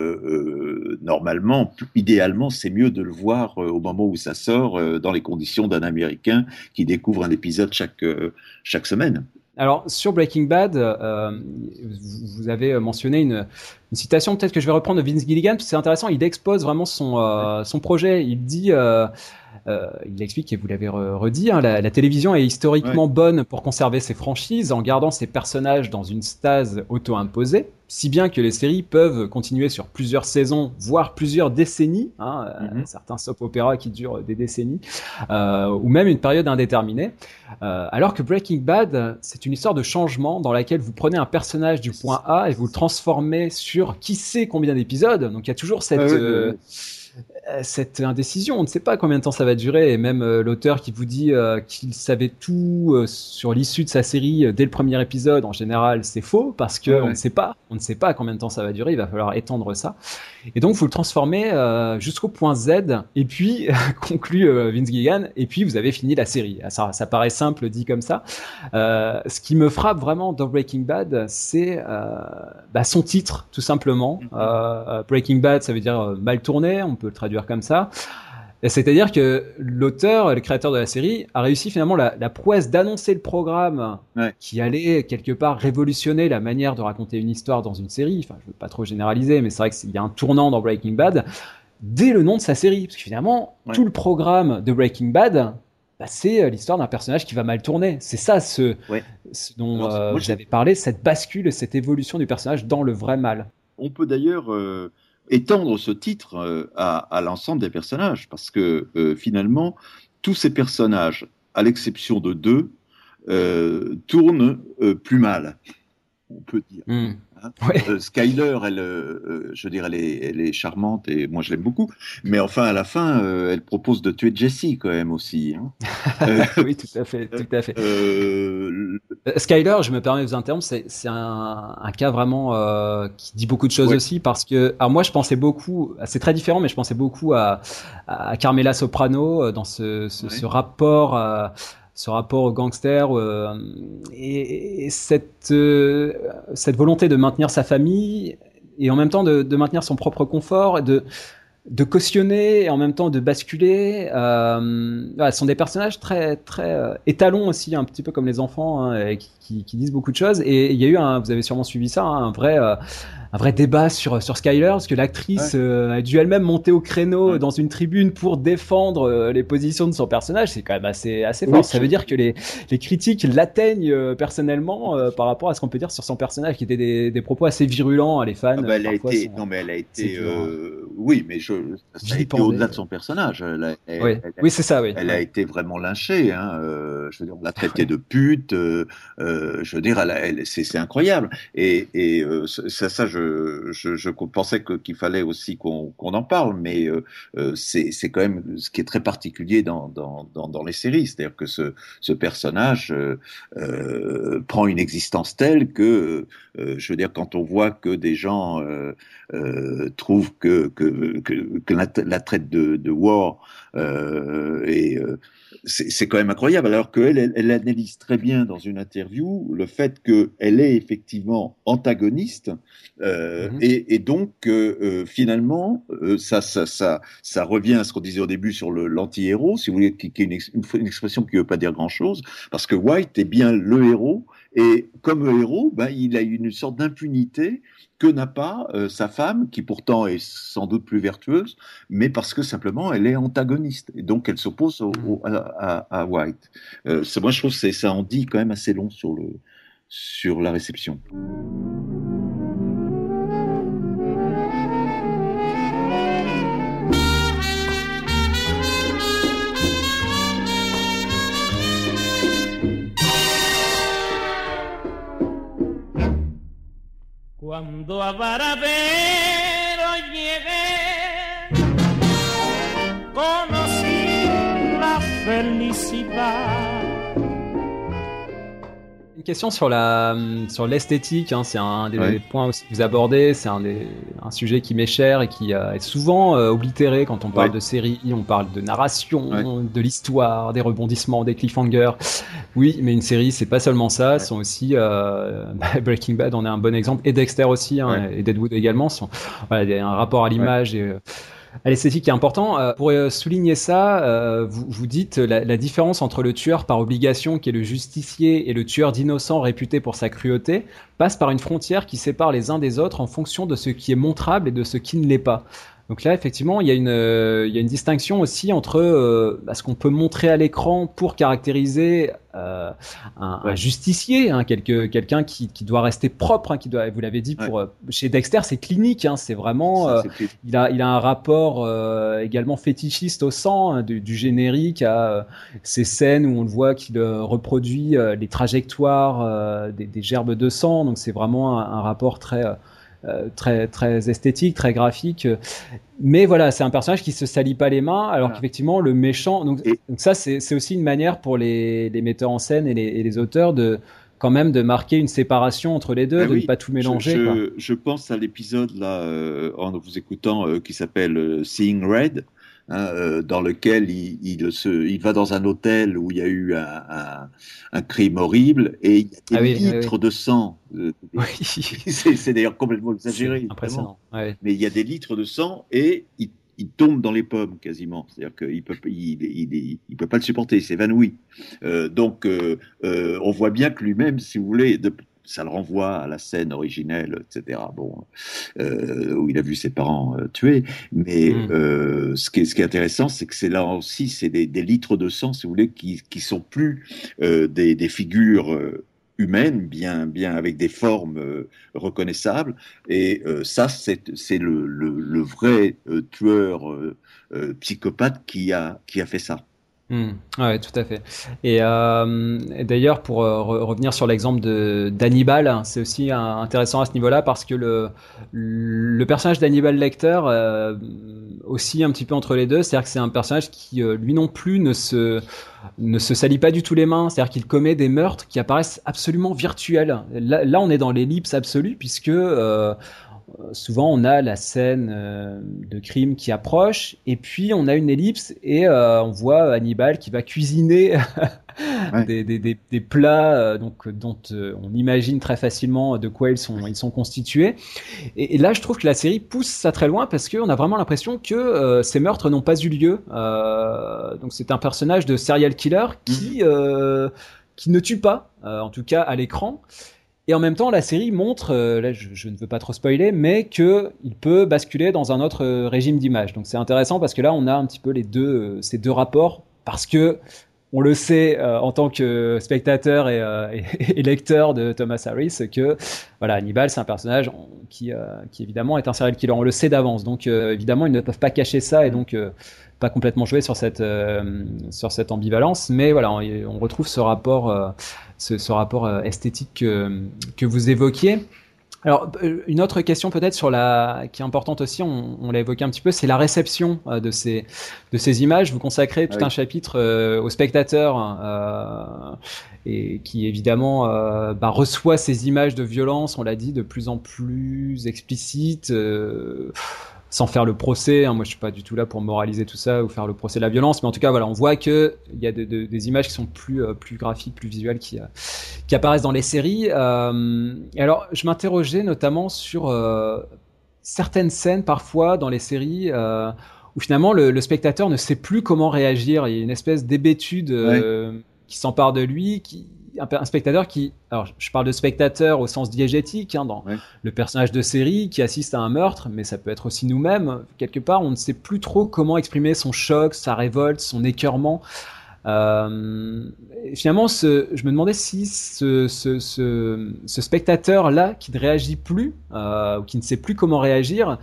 normalement, idéalement, c'est mieux de le voir au moment où ça sort dans les conditions d'un Américain qui découvre un épisode chaque chaque semaine. Alors sur Breaking Bad, vous avez mentionné une, une citation peut-être que je vais reprendre de Vince Gilligan, parce que c'est intéressant, il expose vraiment son, son projet. Il dit euh, il explique, et vous l'avez redit, hein, la, télévision est historiquement bonne pour conserver ses franchises en gardant ses personnages dans une stase auto-imposée, si bien que les séries peuvent continuer sur plusieurs saisons, voire plusieurs décennies, hein, euh, mhm. certains soap opéras qui durent des décennies, euh, ou même une période indéterminée. alors que Breaking Bad, c'est une histoire de changement dans laquelle vous prenez un personnage du point A et vous le transformez sur qui sait combien d'épisodes. Donc il y a toujours cette... Euh, cette indécision. On ne sait pas combien de temps ça va durer. Et même euh, l'auteur qui vous dit euh, qu'il savait tout sur l'issue de sa série dès le premier épisode, en général, c'est faux parce que on ne sait pas. On ne sait pas combien de temps ça va durer. Il va falloir étendre ça. Et donc, vous le transformez jusqu'au point Z. Et puis, conclut Vince Gilligan. Et puis, vous avez fini la série. Ah, ça, ça paraît simple dit comme ça. ce qui me frappe vraiment dans Breaking Bad, c'est bah, son titre, tout simplement. Mm-hmm. Breaking Bad, ça veut dire mal tourné. On peut le traduire comme ça. C'est-à-dire que l'auteur, le créateur de la série, a réussi finalement la, prouesse d'annoncer le programme qui allait quelque part révolutionner la manière de raconter une histoire dans une série. Enfin, je veux pas trop généraliser, mais c'est vrai qu'il y a un tournant dans Breaking Bad dès le nom de sa série, parce que finalement, tout le programme de Breaking Bad, bah, c'est euh, l'histoire d'un personnage qui va mal tourner. C'est ça ce, dont euh, j'avais parlé, cette bascule, cette évolution du personnage dans le vrai mal. On peut d'ailleurs euh, étendre ce titre euh, à, l'ensemble des personnages, parce que euh, finalement, tous ces personnages, à l'exception de deux, euh, tournent plus mal, on peut dire. Hmm. Hein. Euh, Skyler, elle, euh, euh, je veux dire, elle est, elle est charmante et moi je l'aime beaucoup. Mais enfin, à la fin, elle propose de tuer Jesse quand même aussi. Hein. oui, tout à fait, tout à fait. Skyler, je me permets de vous interrompre, c'est un, un, cas vraiment qui dit beaucoup de choses aussi parce que, alors moi je pensais beaucoup, c'est très différent, mais je pensais beaucoup à, à Carmela Soprano dans ce, ce, ce rapport ce rapport au gangster euh, et, cette, euh, cette volonté de maintenir sa famille et en même temps de, de maintenir son propre confort, de, de cautionner et en même temps de basculer. Euh, ce sont des personnages très très étalons aussi, un petit peu comme les enfants, hein, qui, disent beaucoup de choses. Et il y a eu vous avez sûrement suivi ça, hein, un vrai un vrai débat sur sur Skyler parce que l'actrice euh, a dû elle-même monter au créneau dans une tribune pour défendre euh, les positions de son personnage. C'est quand même assez assez fort. Ça veut dire que les les critiques l'atteignent euh, personnellement par rapport à ce qu'on peut dire sur son personnage, qui était des, des propos assez virulents. Les fans. Ah bah, elle a été non mais elle a été oui mais je ça a été au-delà de son personnage. oui, c'est ça. Oui. Elle a été vraiment lynchée. Hein. je veux dire on l'a traitée de pute. je veux dire elle, c'est incroyable et et ça ça je je, pensais qu'il fallait aussi qu'on en parle, mais euh, euh, c'est quand même ce qui est très particulier dans, les séries, c'est-à-dire que ce, personnage euh, prend une existence telle que, je veux dire, quand on voit que des gens trouvent que, la, traite de, de War est c'est quand même incroyable, alors qu'elle elle, analyse très bien dans une interview le fait qu'elle est effectivement antagoniste, euh, mhm. et, donc euh, euh, finalement, ça, ça, ça, ça revient à ce qu'on disait au début sur l'anti-héros, si vous voulez, qui, est une, une, expression qui ne veut pas dire grand-chose, parce que White est bien le héros, et comme héros, ben, il a une sorte d'impunité que n'a pas euh, sa femme, qui pourtant est sans doute plus vertueuse, mais parce que simplement elle est antagoniste et donc elle s'oppose à, White. Euh, moi, je trouve que ça en dit quand même assez long sur la réception. Cuando a Varadero llegué, conocí la felicidad. Question sur la sur l'esthétique. Hein, c'est un des, points aussi que vous abordez. C'est un, un sujet qui m'est cher et qui euh, est souvent euh, oblitéré quand on parle de série. On parle de narration, de l'histoire, des rebondissements, des cliffhangers. Oui, mais une série, c'est pas seulement ça. Sont aussi euh, Breaking Bad, on est un bon exemple, et Dexter aussi, hein, et Deadwood également. Sont, voilà, il y a un rapport à l'image et à l'esthétique qui est important. Euh, pour euh, souligner ça, euh, vous, vous dites la, la, différence entre le tueur par obligation, qui est le justicier, et le tueur d'innocent réputé pour sa cruauté, passe par une frontière qui sépare les uns des autres en fonction de ce qui est montrable et de ce qui ne l'est pas. Donc là, effectivement, il y a une, il y a une distinction aussi entre euh, bah, ce qu'on peut montrer à l'écran pour caractériser euh, un, un, justicier, hein, quelqu'un qui, qui, doit rester propre, hein, qui doit, vous l'avez dit, pour euh, chez Dexter, c'est clinique, hein, c'est vraiment, euh, il a, il a un rapport euh, également fétichiste au sang, hein, du, du, générique à ces scènes où on le voit qu'il reproduit les trajectoires des, des, gerbes de sang, donc c'est vraiment un, un rapport très euh, très très esthétique, très graphique. Mais voilà, c'est un personnage qui se salit pas les mains, alors qu'effectivement le méchant. Donc, donc ça, c'est aussi une manière pour les, les metteurs en scène et les, et les, auteurs de quand même de marquer une séparation entre les deux, ben de ne pas tout mélanger. Je pense à l'épisode là euh, en vous écoutant euh, qui s'appelle Seeing Red. Hein, euh, dans lequel il, il, se, il, va dans un hôtel où il y a eu un, un, un crime horrible et il y a des ah oui, litres oui. de sang. Euh. C'est d'ailleurs complètement exagéré. Impressionnant. Mais il y a des litres de sang et il, il tombe dans les pommes quasiment. C'est-à-dire qu'il peut, il, il, il, peut pas le supporter, il s'évanouit. Euh, donc, euh, euh, on voit bien que lui-même, si vous voulez, de, ça le renvoie à la scène originelle, etc. Bon, euh, où il a vu ses parents euh, tués. Mais mmh. euh, ce, qui est, ce qui est intéressant, c'est que c'est là aussi, c'est des, des, litres de sang, si vous voulez, qui, qui sont plus euh, des, des, figures humaines, bien, bien avec des formes euh, reconnaissables. Et ça, c'est le, le, le, vrai tueur psychopathe qui a, qui a fait ça. Mmh. Ouais, tout à fait. Et, euh, d'ailleurs, pour euh, re revenir sur l'exemple d'Hannibal, c'est aussi intéressant à ce niveau-là parce que le personnage d'Hannibal Lecter euh, aussi un petit peu entre les deux, c'est-à-dire que c'est un personnage qui euh, lui non plus ne se ne se salit pas du tout les mains, c'est-à-dire qu'il commet des meurtres qui apparaissent absolument virtuels. Là, on est dans l'ellipse absolue puisque euh, souvent on a la scène euh, de crime qui approche et puis on a une ellipse et euh, on voit Hannibal qui va cuisiner ouais. des, des, des, des, plats euh, donc dont on imagine très facilement de quoi ils sont ils sont constitués et, et, là je trouve que la série pousse ça très loin parce qu'on a vraiment l'impression que ces meurtres n'ont pas eu lieu donc c'est un personnage de serial killer qui mmh. qui ne tue pas en tout cas à l'écran Et en même temps, la série montre, euh, là je, ne veux pas trop spoiler, mais que il peut basculer dans un autre euh, régime d'image. Donc c'est intéressant parce que là on a un petit peu les deux, euh, ces deux rapports, parce que on le sait en tant que spectateur et, lecteur de Thomas Harris que voilà Hannibal c'est un personnage qui, qui évidemment est un serial killer. On le sait d'avance, donc évidemment ils ne peuvent pas cacher ça et donc pas complètement jouer sur cette sur cette ambivalence. Mais voilà, on, on retrouve ce rapport ce, rapport euh, esthétique que, vous évoquiez. Alors, euh, une autre question peut-être sur la qui est importante aussi, on, l'a évoqué un petit peu, c'est la réception euh, de ces de ces images. Vous consacrez tout ah un chapitre aux spectateurs et qui évidemment bah, reçoit ces images de violence, on l'a dit, de plus en plus explicites sans faire le procès. Hein, moi, je suis pas du tout là pour moraliser tout ça ou faire le procès de la violence, mais en tout cas, voilà, on voit que il y a des images qui sont plus euh, plus graphiques, plus visuelles, qui euh, qui apparaissent dans les séries. Euh, alors, je m'interrogeais notamment sur certaines scènes parfois dans les séries où finalement le, spectateur ne sait plus comment réagir. Il y a une espèce d'hébétude qui s'empare de lui, qui un, spectateur qui, alors je parle de spectateur au sens diégétique, hein, dans le personnage de série qui assiste à un meurtre, mais ça peut être aussi nous-mêmes. Quelque part, on ne sait plus trop comment exprimer son choc, sa révolte, son écœurement. Euh, finalement, ce, je me demandais si ce, ce, ce, spectateur-là, qui ne réagit plus, euh, ou qui ne sait plus comment réagir,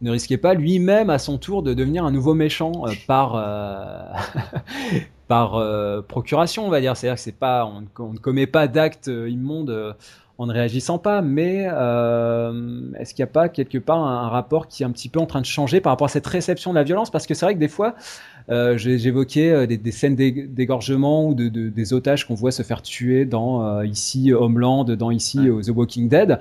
ne risquait pas lui-même à son tour de devenir un nouveau méchant euh, par par euh, procuration, on va dire. C'est-à-dire que c'est pas, on, ne commet pas d'actes immondes en ne réagissant pas, mais est-ce qu'il n'y a pas quelque part un, rapport qui est un petit peu en train de changer par rapport à cette réception de la violence? Parce que c'est vrai que des fois, j'évoquais des, des, scènes d'égorgement ou de, des otages qu'on voit se faire tuer dans ici Homeland, dans ici The Walking Dead.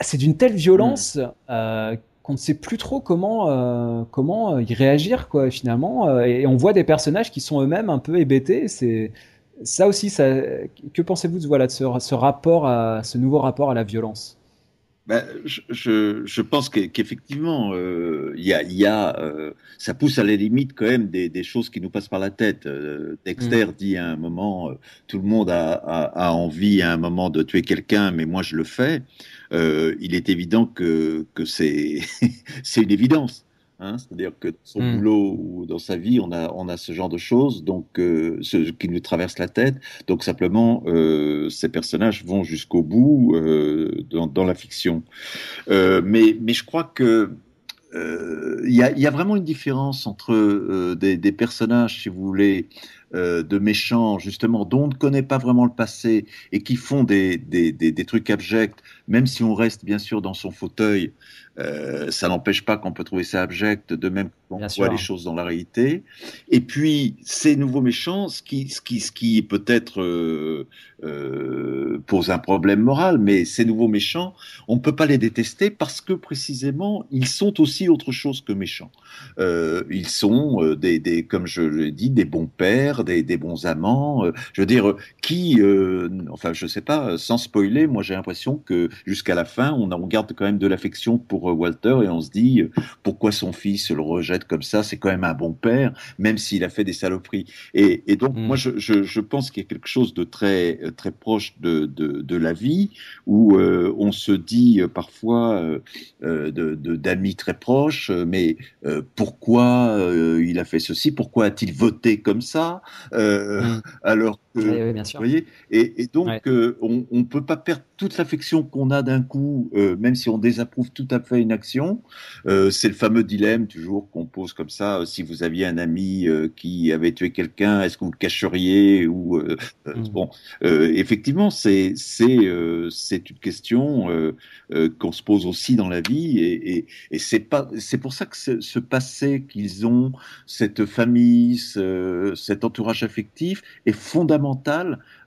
C'est d'une telle violence mm on ne sait plus trop comment euh, comment euh, y réagir quoi finalement euh, et, on voit des personnages qui sont eux-mêmes un peu hébétés c'est ça aussi ça que pensez-vous de voilà de ce, rapport à ce nouveau rapport à la violence? Ben, je, je, pense qu'effectivement, y a, y a ça pousse à la limite quand même des, des, choses qui nous passent par la tête. Dexter mm. dit à un moment, tout le monde a, a, a, envie à un moment de tuer quelqu'un, mais moi je le fais euh, il est évident que, que c'est une évidence. Hein, C'est-à-dire que dans son hmm. boulot ou dans sa vie, on a, on a ce genre de choses donc, euh, ce, qui nous traverse la tête. Donc simplement, euh, ces personnages vont jusqu'au bout euh, dans, dans, la fiction. Mais, mais je crois que il y, a, y, a, vraiment une différence entre des, des, personnages, si vous voulez, de méchants, justement, dont on ne connaît pas vraiment le passé et qui font des, des, des, des trucs abjects, même si on reste bien sûr dans son fauteuil, euh, ça n'empêche pas qu'on peut trouver ça abject, de même qu'on voit les choses dans la réalité. Et puis, ces nouveaux méchants, ce qui, ce qui, ce qui peut-être euh, euh, pose un problème moral, mais ces nouveaux méchants, on ne peut pas les détester parce que précisément, ils sont aussi autre chose que méchants. Ils sont des, des, comme je l'ai dit, des bons pères, des, des bons amants. Je veux dire, qui, enfin, je sais pas, sans spoiler, moi j'ai l'impression que jusqu'à la fin, on, on garde quand même de l'affection pour Walter et on se dit pourquoi son fils le rejette comme ça? C'est quand même un bon père, même s'il a fait des saloperies. Et, et donc, mm. moi, je, je, je pense qu'il y a quelque chose de très très proche de, de, de la vie où on se dit parfois euh, d'amis très proches, mais pourquoi euh, il a fait ceci, pourquoi a-t-il voté comme ça, euh, mm. Que, bien sûr. Vous voyez, et, et donc euh, on ne peut pas perdre toute l'affection qu'on a d'un coup, même si on désapprouve tout à fait une action. c'est le fameux dilemme toujours qu'on pose comme ça. si vous aviez un ami qui avait tué quelqu'un, est-ce que vous le cacheriez ou mm. bon, effectivement, c'est c'est c'est une question qu'on se pose aussi dans la vie et, et, et c'est pas c'est pour ça que ce, ce passé qu'ils ont, cette famille, ce, cet entourage affectif est fondamental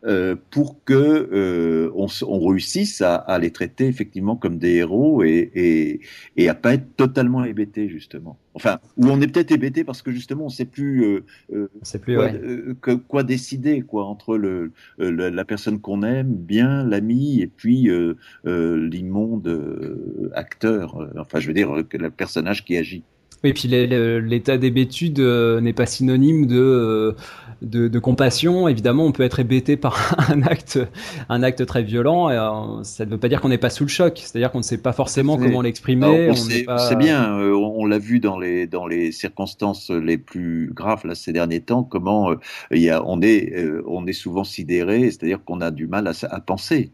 euh, pour que euh, on, on, réussisse à, à, les traiter effectivement comme des héros et, et, et à pas être totalement hébété justement. Enfin, où on est peut-être hébété parce que justement on sait plus, euh, euh plus quoi, quoi, décider quoi entre le, la personne qu'on aime bien, l'ami et puis l'immonde acteur. enfin, je veux dire le personnage qui agit. Et puis l'état d'hébétude n'est pas synonyme de de, compassion. Évidemment, on peut être hébété par un acte, un acte très violent. Et, euh, ça ne veut pas dire qu'on n'est pas sous le choc. C'est-à-dire qu'on ne sait pas forcément comment l'exprimer. C'est bien. Euh, on, l'a vu dans les dans les circonstances les plus graves là ces derniers temps. Comment euh, il y a, on est on est souvent sidéré. C'est-à-dire qu'on a du mal à, à penser.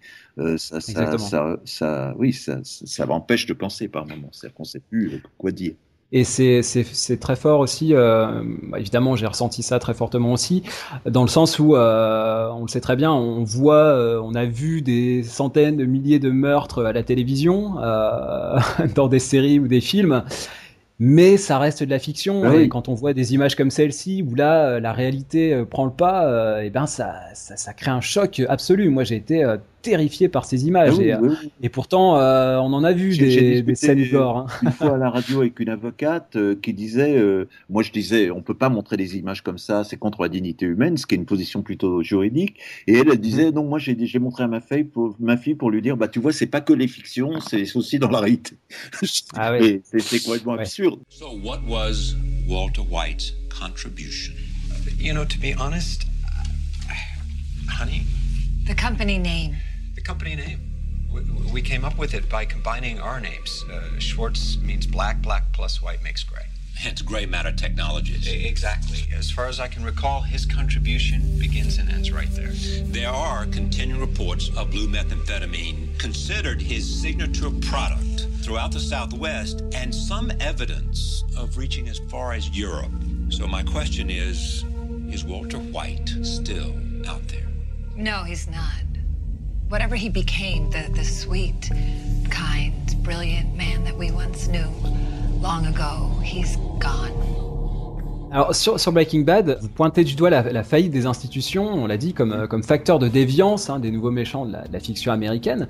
ça, ça, ça, ça, oui, ça, ça, empêche de penser par moments. C'est-à-dire qu'on ne sait plus quoi dire. Et c'est très fort aussi, euh, évidemment j'ai ressenti ça très fortement aussi, dans le sens où, euh, on le sait très bien, on voit, euh, on a vu des centaines de milliers de meurtres à la télévision, dans des séries ou des films, mais ça reste de la fiction. Ah et quand on voit des images comme celle-ci, où là, la réalité prend le pas, et ben ça, ça, ça, crée un choc absolu. Moi, j'ai été terrifié par ces images. Ah et, et, pourtant, on en a vu des, des, scènes gore. Hein. Une fois à la radio avec une avocate qui disait, moi je disais, on peut pas montrer des images comme ça, c'est contre la dignité humaine, ce qui est une position plutôt juridique. Et elle, elle disait, mm. non, moi j'ai montré à ma fille pour ma fille pour lui dire, bah tu vois, c'est pas que les fictions, c'est aussi dans la réalité. Ah oui. c'est complètement absurde. So, what was Walter White's contribution? You know, to be honest, honey? The company name. The company name. We, we came up with it by combining our names. Uh, Schwartz means black, black plus white makes gray. Hence gray matter technologies. Exactly. As far as I can recall, his contribution begins and ends right there. There are continuing reports of blue methamphetamine considered his signature product throughout the Southwest and some evidence of reaching as far as Europe. So my question is, is Walter White still out there? No, he's not. Whatever he became, the, the sweet, kind, brilliant man that we once knew, long ago, he's gone. Alors sur, sur, Breaking Bad, vous pointez du doigt la, la faillite des institutions, on l'a dit, comme, comme facteur de déviance hein, des nouveaux méchants de la, de la, fiction américaine.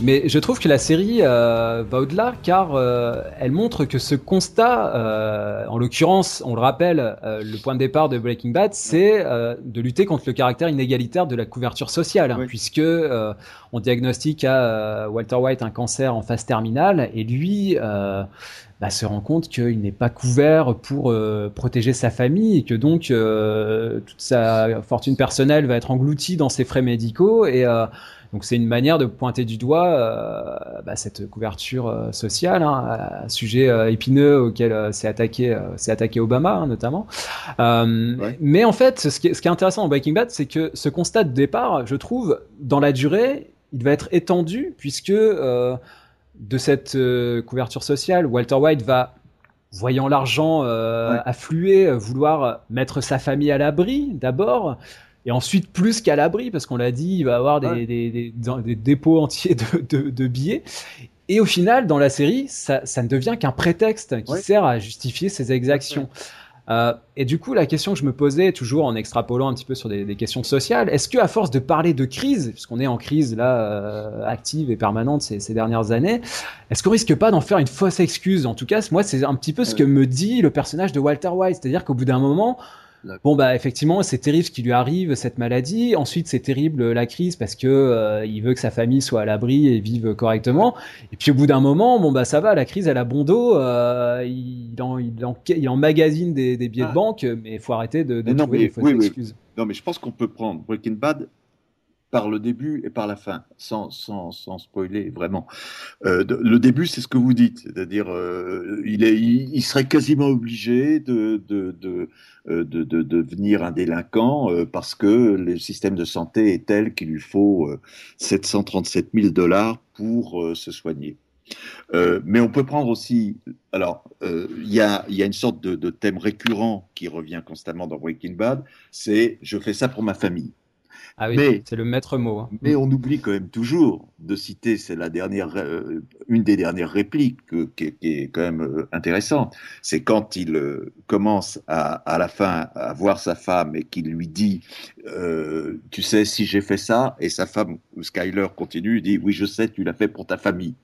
Mais je trouve que la série euh, va au-delà car euh, elle montre que ce constat, euh, en l'occurrence, on le rappelle, euh, le point de départ de Breaking Bad, c'est euh, de lutter contre le caractère inégalitaire de la couverture sociale, hein, puisque on diagnostique à Walter White un cancer en phase terminale et lui bah, se rend compte qu'il n'est pas couvert pour euh, protéger sa famille et que donc euh, toute sa fortune personnelle va être engloutie dans ses frais médicaux et euh, donc c'est une manière de pointer du doigt bah, cette couverture sociale, hein, sujet épineux auquel s'est attaqué, s'est attaqué Obama hein, notamment. Mais en fait, ce qui, est, ce qui est intéressant en Breaking Bad, c'est que ce constat de départ, je trouve, dans la durée, il va être étendu puisque de cette euh, couverture sociale, Walter White va, voyant l'argent euh, affluer, euh, vouloir mettre sa famille à l'abri d'abord, et ensuite plus qu'à l'abri, parce qu'on l'a dit, il va avoir des, des, dépôts entiers de, billets. Et au final, dans la série, ça, ne devient qu'un prétexte qui sert à justifier ses exactions. Euh, et du coup, la question que je me posais, toujours en extrapolant un petit peu sur des, des questions sociales, est-ce que à force de parler de crise, puisqu'on est en crise là euh, active et permanente ces, ces dernières années, est-ce qu'on risque pas d'en faire une fausse excuse? En tout cas, moi, c'est un petit peu ce que me dit le personnage de Walter White, c'est-à-dire qu'au bout d'un moment, Bon bah effectivement c'est terrible ce qui lui arrive cette maladie. Ensuite c'est terrible la crise parce que euh, il veut que sa famille soit à l'abri et vive correctement. Et puis au bout d'un moment bon bah ça va la crise elle a bon dos. Euh, il, en, il, en, il emmagasine des, des billets de ah. banque mais il faut arrêter de, de trouver des fausses excuses. Non mais je pense qu'on peut prendre Breaking Bad par le début et par la fin, sans, sans, sans spoiler vraiment. Euh, le début, c'est ce que vous dites, c'est-à-dire euh, il, est, il, serait quasiment obligé de, de, de, euh, de, de devenir un délinquant euh, parce que le système de santé est tel qu'il lui faut 737 000 dollars pour se soigner. Mais on peut prendre aussi, alors il y, a, y, a, une sorte de, thème récurrent qui revient constamment dans Breaking Bad, c'est je fais ça pour ma famille. Ah oui, c'est le maître mot. Hein. Mais on oublie quand même toujours de citer, c'est la dernière, euh, une des dernières répliques qui, est quand même euh, intéressante. C'est quand il euh, commence à, à, la fin à voir sa femme et qu'il lui dit, tu sais, si j'ai fait ça, et sa femme, Skyler, continue, dit, oui, je sais, tu l'as fait pour ta famille.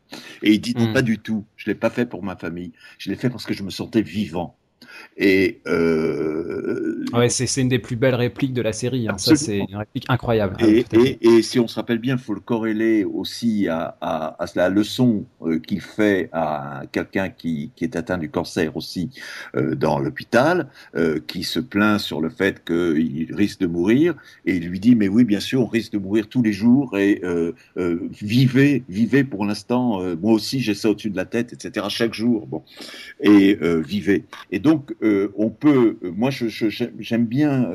Et il dit, non, hmm. pas du tout, je l'ai pas fait pour ma famille, je l'ai fait parce que je me sentais vivant. Et euh, ouais, c'est une des plus belles répliques de la série. Hein. Ça, c'est une réplique incroyable. Et, et, si on se rappelle bien, il faut le corréler aussi à, à, à la leçon euh, qu'il fait à quelqu'un qui, qui, est atteint du cancer aussi euh, dans l'hôpital, euh, qui se plaint sur le fait qu'il risque de mourir, et il lui dit mais oui, bien sûr, on risque de mourir tous les jours et euh, vivez, vivez pour l'instant. moi aussi, j'ai ça au-dessus de la tête, etc. Chaque jour, bon, et vivez. Et donc on peut, moi, j'aime bien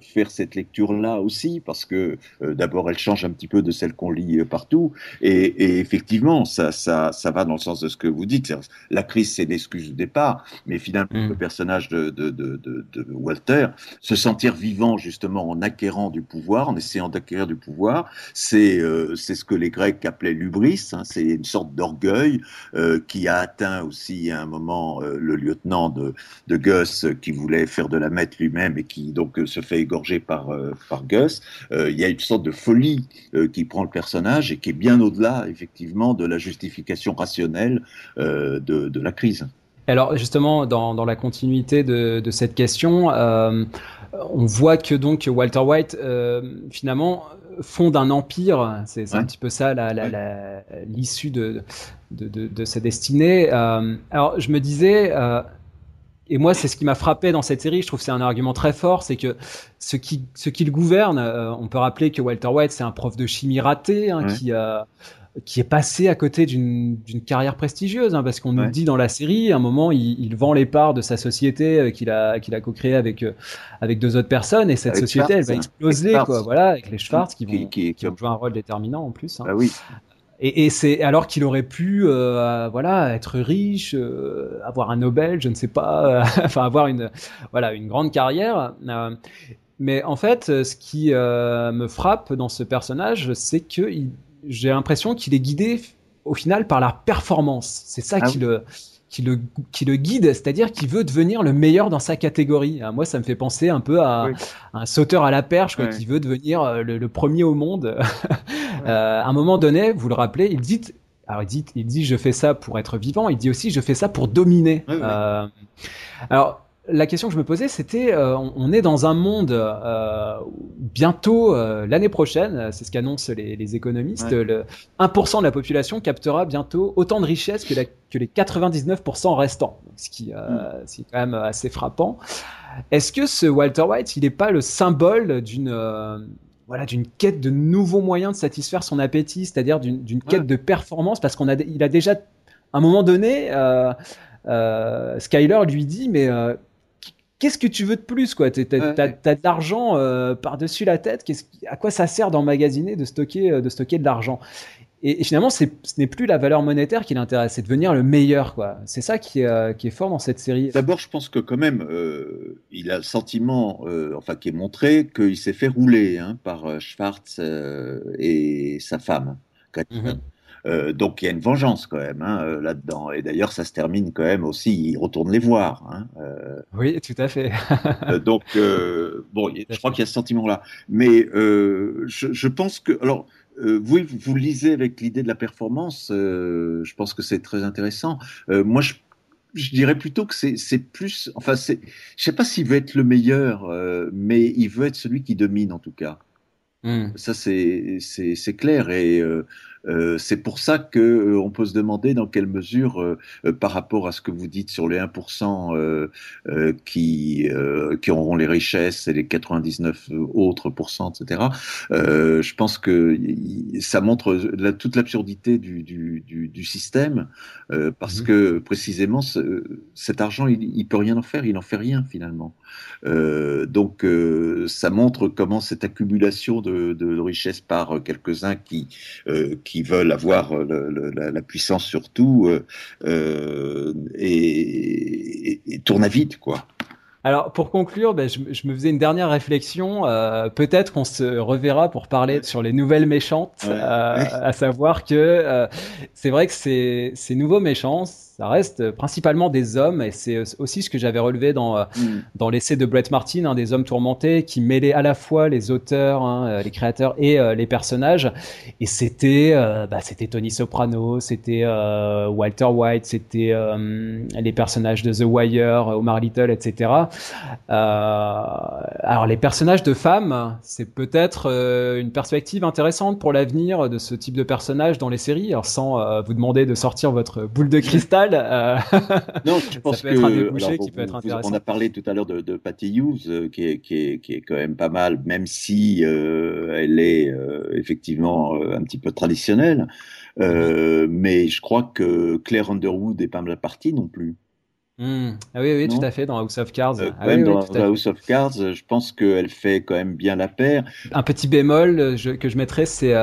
faire cette lecture-là aussi parce que d'abord, elle change un petit peu de celle qu'on lit partout, et, et effectivement, ça, ça, ça va dans le sens de ce que vous dites. La crise, c'est l'excuse du départ, mais finalement, mm. le personnage de, de, de, de, Walter, se sentir vivant justement en acquérant du pouvoir, en essayant d'acquérir du pouvoir, c'est euh, c'est ce que les Grecs appelaient l'ubris, hein, c'est une sorte d'orgueil euh, qui a atteint aussi à un moment euh, le lieutenant de, de Gus qui voulait faire de la mette lui-même et qui donc se fait égorger par, par Gus. Il y a une sorte de folie qui prend le personnage et qui est bien au-delà effectivement de la justification rationnelle de, de la crise. Alors justement, dans, dans la continuité de, de cette question, euh, on voit que donc Walter White euh, finalement fonde un empire. C'est un petit peu ça l'issue de, de, de, de, sa destinée. Euh, alors je me disais. Euh, et moi, c'est ce qui m'a frappé dans cette série. Je trouve que c'est un argument très fort, c'est que ce qui, ce qui le gouverne, euh, on peut rappeler que Walter White, c'est un prof de chimie raté, hein, qui a, qui est passé à côté d'une carrière prestigieuse, hein, parce qu'on nous dit dans la série, à un moment, il, il vend les parts de sa société euh, qu'il a qu'il a co-créée avec euh, avec deux autres personnes, et cette société, elle va exploser, quoi, voilà, avec les Schwartz qui vont qui, qui, jouer un rôle déterminant en plus. Hein. Bah oui. Et, et c'est alors qu'il aurait pu, euh, voilà, être riche, avoir un Nobel, je ne sais pas, enfin avoir une, voilà, une grande carrière. mais en fait, ce qui me frappe dans ce personnage, c'est que j'ai l'impression qu'il est guidé au final par la performance. C'est ça ah qui, le, qui, le, qui le guide, c'est-à-dire qu'il veut devenir le meilleur dans sa catégorie. Ah, moi, ça me fait penser un peu à, un sauteur à la perche quoi, qui veut devenir euh, le, premier au monde. euh, à un moment donné, vous le rappelez, il dit alors il dit, il dit je fais ça pour être vivant, il dit aussi je fais ça pour dominer. Euh, alors la question que je me posais, c'était, euh, on, est dans un monde euh, bientôt euh, l'année prochaine, c'est ce qu'annoncent les, économistes, le 1% de la population captera bientôt autant de richesses que, que les 99% restants, ce qui, mm. c'est quand même assez frappant. Est-ce que ce Walter White, il n'est pas le symbole d'une voilà d'une quête de nouveaux moyens de satisfaire son appétit, c'est-à-dire d'une quête de performance, parce qu'on a, il a déjà, à un moment donné, Skyler lui dit, mais qu'est-ce que tu veux de plus quoi? T'as as, de l'argent euh, par-dessus la tête. à quoi ça sert d'emmagasiner, de stocker, euh, de stocker de l'argent? Et, finalement, ce n'est plus la valeur monétaire qui l'intéresse, c'est devenir le meilleur. quoi. C'est ça qui est, euh, qui est, fort dans cette série. D'abord, je pense que quand même, il a le sentiment, enfin qui est montré, qu'il s'est fait rouler hein, par Schwartz et sa femme. Euh, donc il y a une vengeance quand même hein, euh, là-dedans. Et d'ailleurs, ça se termine quand même aussi, il retourne les voir. Hein, euh, oui, tout à fait. donc, bon, je crois qu'il y a ce sentiment-là. Mais je, je, pense que... Alors, vous, vous lisez avec l'idée de la performance, je pense que c'est très intéressant. moi, je, je dirais plutôt que c'est plus... Enfin, je sais pas s'il veut être le meilleur, mais il veut être celui qui domine en tout cas. Hmm. Ça, c'est clair. Et euh, c'est pour ça que euh, on peut se demander dans quelle mesure, euh, par rapport à ce que vous dites sur les 1% qui qui auront les richesses et les 99 autres pourcents, etc. je pense que ça montre toute l'absurdité du, du, du, du, système parce mmh. que précisément cet argent, il, il peut rien en faire, il n'en fait rien finalement. donc ça montre comment cette accumulation de, de, richesses par quelques-uns qui, qui qui veulent avoir euh, la, puissance sur tout euh, euh, et, tourne à vide, quoi. Alors pour conclure, ben, je, me faisais une dernière réflexion. Peut-être qu'on se reverra pour parler sur les nouvelles méchantes, à savoir que c'est vrai que ces, ces nouveaux méchants, ça reste principalement des hommes, et c'est aussi ce que j'avais relevé dans, mm. dans l'essai de Brett Martin, hein, des hommes tourmentés, qui mêlaient à la fois les auteurs, hein, les créateurs et les personnages. Et c'était bah, c'était Tony Soprano, c'était Walter White, c'était les personnages de The Wire, Omar Little, etc. alors les personnages de femmes, c'est peut-être une perspective intéressante pour l'avenir de ce type de personnage dans les séries, alors sans vous demander de sortir votre boule de cristal. Euh, non, je pense que un qui peut être intéressant. On a parlé tout à l'heure de, de Patty Hughes, euh, qui est, qui, est, qui est quand même pas mal, même si euh, elle est effectivement un petit peu traditionnelle. mais je crois que Claire Underwood n'est pas mal partie non plus. Hmm. Ah oui, oui, tout à fait, dans House of Cards. Ah même dans House of Cards, je pense qu'elle fait quand même bien la paire. Un petit bémol que je mettrais, c'est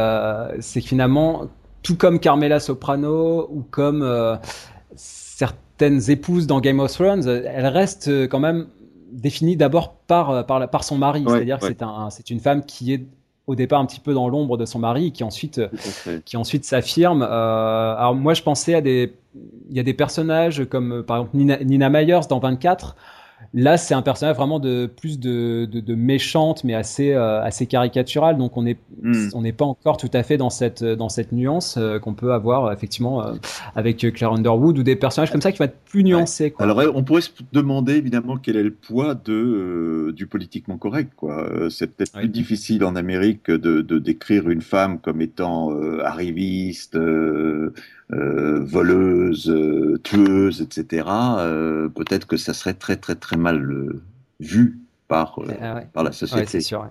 c'est finalement, tout comme Carmela Soprano ou comme euh, certaines épouses dans Game of Thrones, elle reste euh, quand même définie d'abord par, euh, par, par son mari. C'est-à-dire que c'est un, une femme qui est au départ un petit peu dans l'ombre de son mari qui ensuite qui ensuite s'affirme. alors moi je pensais à des il y a des personnages comme par exemple Nina, Nina Myers dans 24 Là, c'est un personnage vraiment de plus de, de, méchante, mais assez euh, assez caricatural. Donc on est hmm. on n'est pas encore tout à fait dans cette dans cette nuance euh, qu'on peut avoir effectivement euh, avec Claire Underwood ou des personnages comme ça qui vont être plus nuancés. Alors on pourrait se demander évidemment quel est le poids de du politiquement correct. Quoi, c'est peut-être plus difficile en Amérique de, de décrire une femme comme étant arriviste. Euh, voleuse, euh, tueuse, etc., euh, peut-être que ça serait très très très mal vu par, ah par la société. c'est sûr.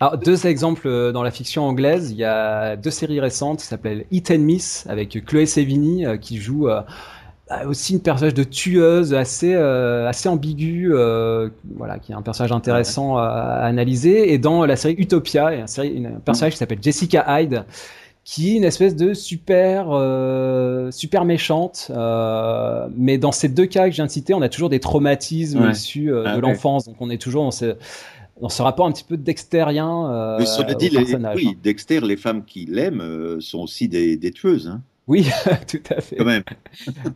Alors, deux exemples dans la fiction anglaise. Il y a deux séries récentes qui s'appellent Hit and Miss avec Chloé Sevigny qui joue bah, aussi une personnage de tueuse assez assez ambigu, voilà, qui est un personnage intéressant à, analyser. Et dans la série Utopia, il y a un, personnage qui s'appelle Jessica Hyde qui est une espèce de super euh, super méchante. Euh, mais dans ces deux cas que je viens de citer, on a toujours des traumatismes issus euh, ah de l'enfance. Donc on est toujours dans ce, dans ce rapport un petit peu dextérien. Mais cela dit, les, oui, Dexter, les femmes qui l'aiment sont aussi des, des tueuses. Hein. Oui, tout à fait. Quand même.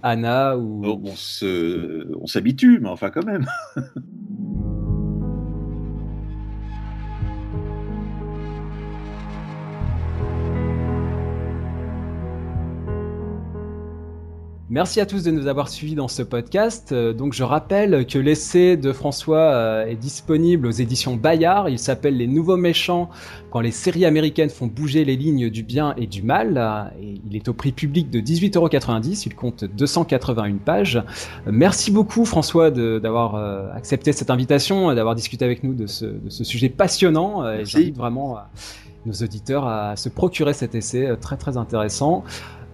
Anna ou. on s'habitue, mais enfin quand même. Merci à tous de nous avoir suivis dans ce podcast. Euh, donc je rappelle que l'essai de François euh, est disponible aux éditions Bayard. Il s'appelle Les Nouveaux Méchants quand les séries américaines font bouger les lignes du bien et du mal. Et il est au prix public de 18,90€. Il compte 281 pages. Merci beaucoup François d'avoir euh, accepté cette invitation, d'avoir discuté avec nous de ce, de ce sujet passionnant. J'invite vraiment nos auditeurs à se procurer cet essai très très intéressant.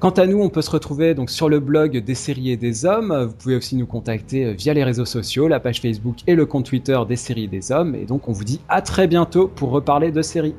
Quant à nous, on peut se retrouver sur le blog des séries et des hommes. Vous pouvez aussi nous contacter euh, via les réseaux sociaux, la page Facebook et le compte Twitter des séries et des hommes. Et donc on vous dit à très bientôt pour reparler de séries.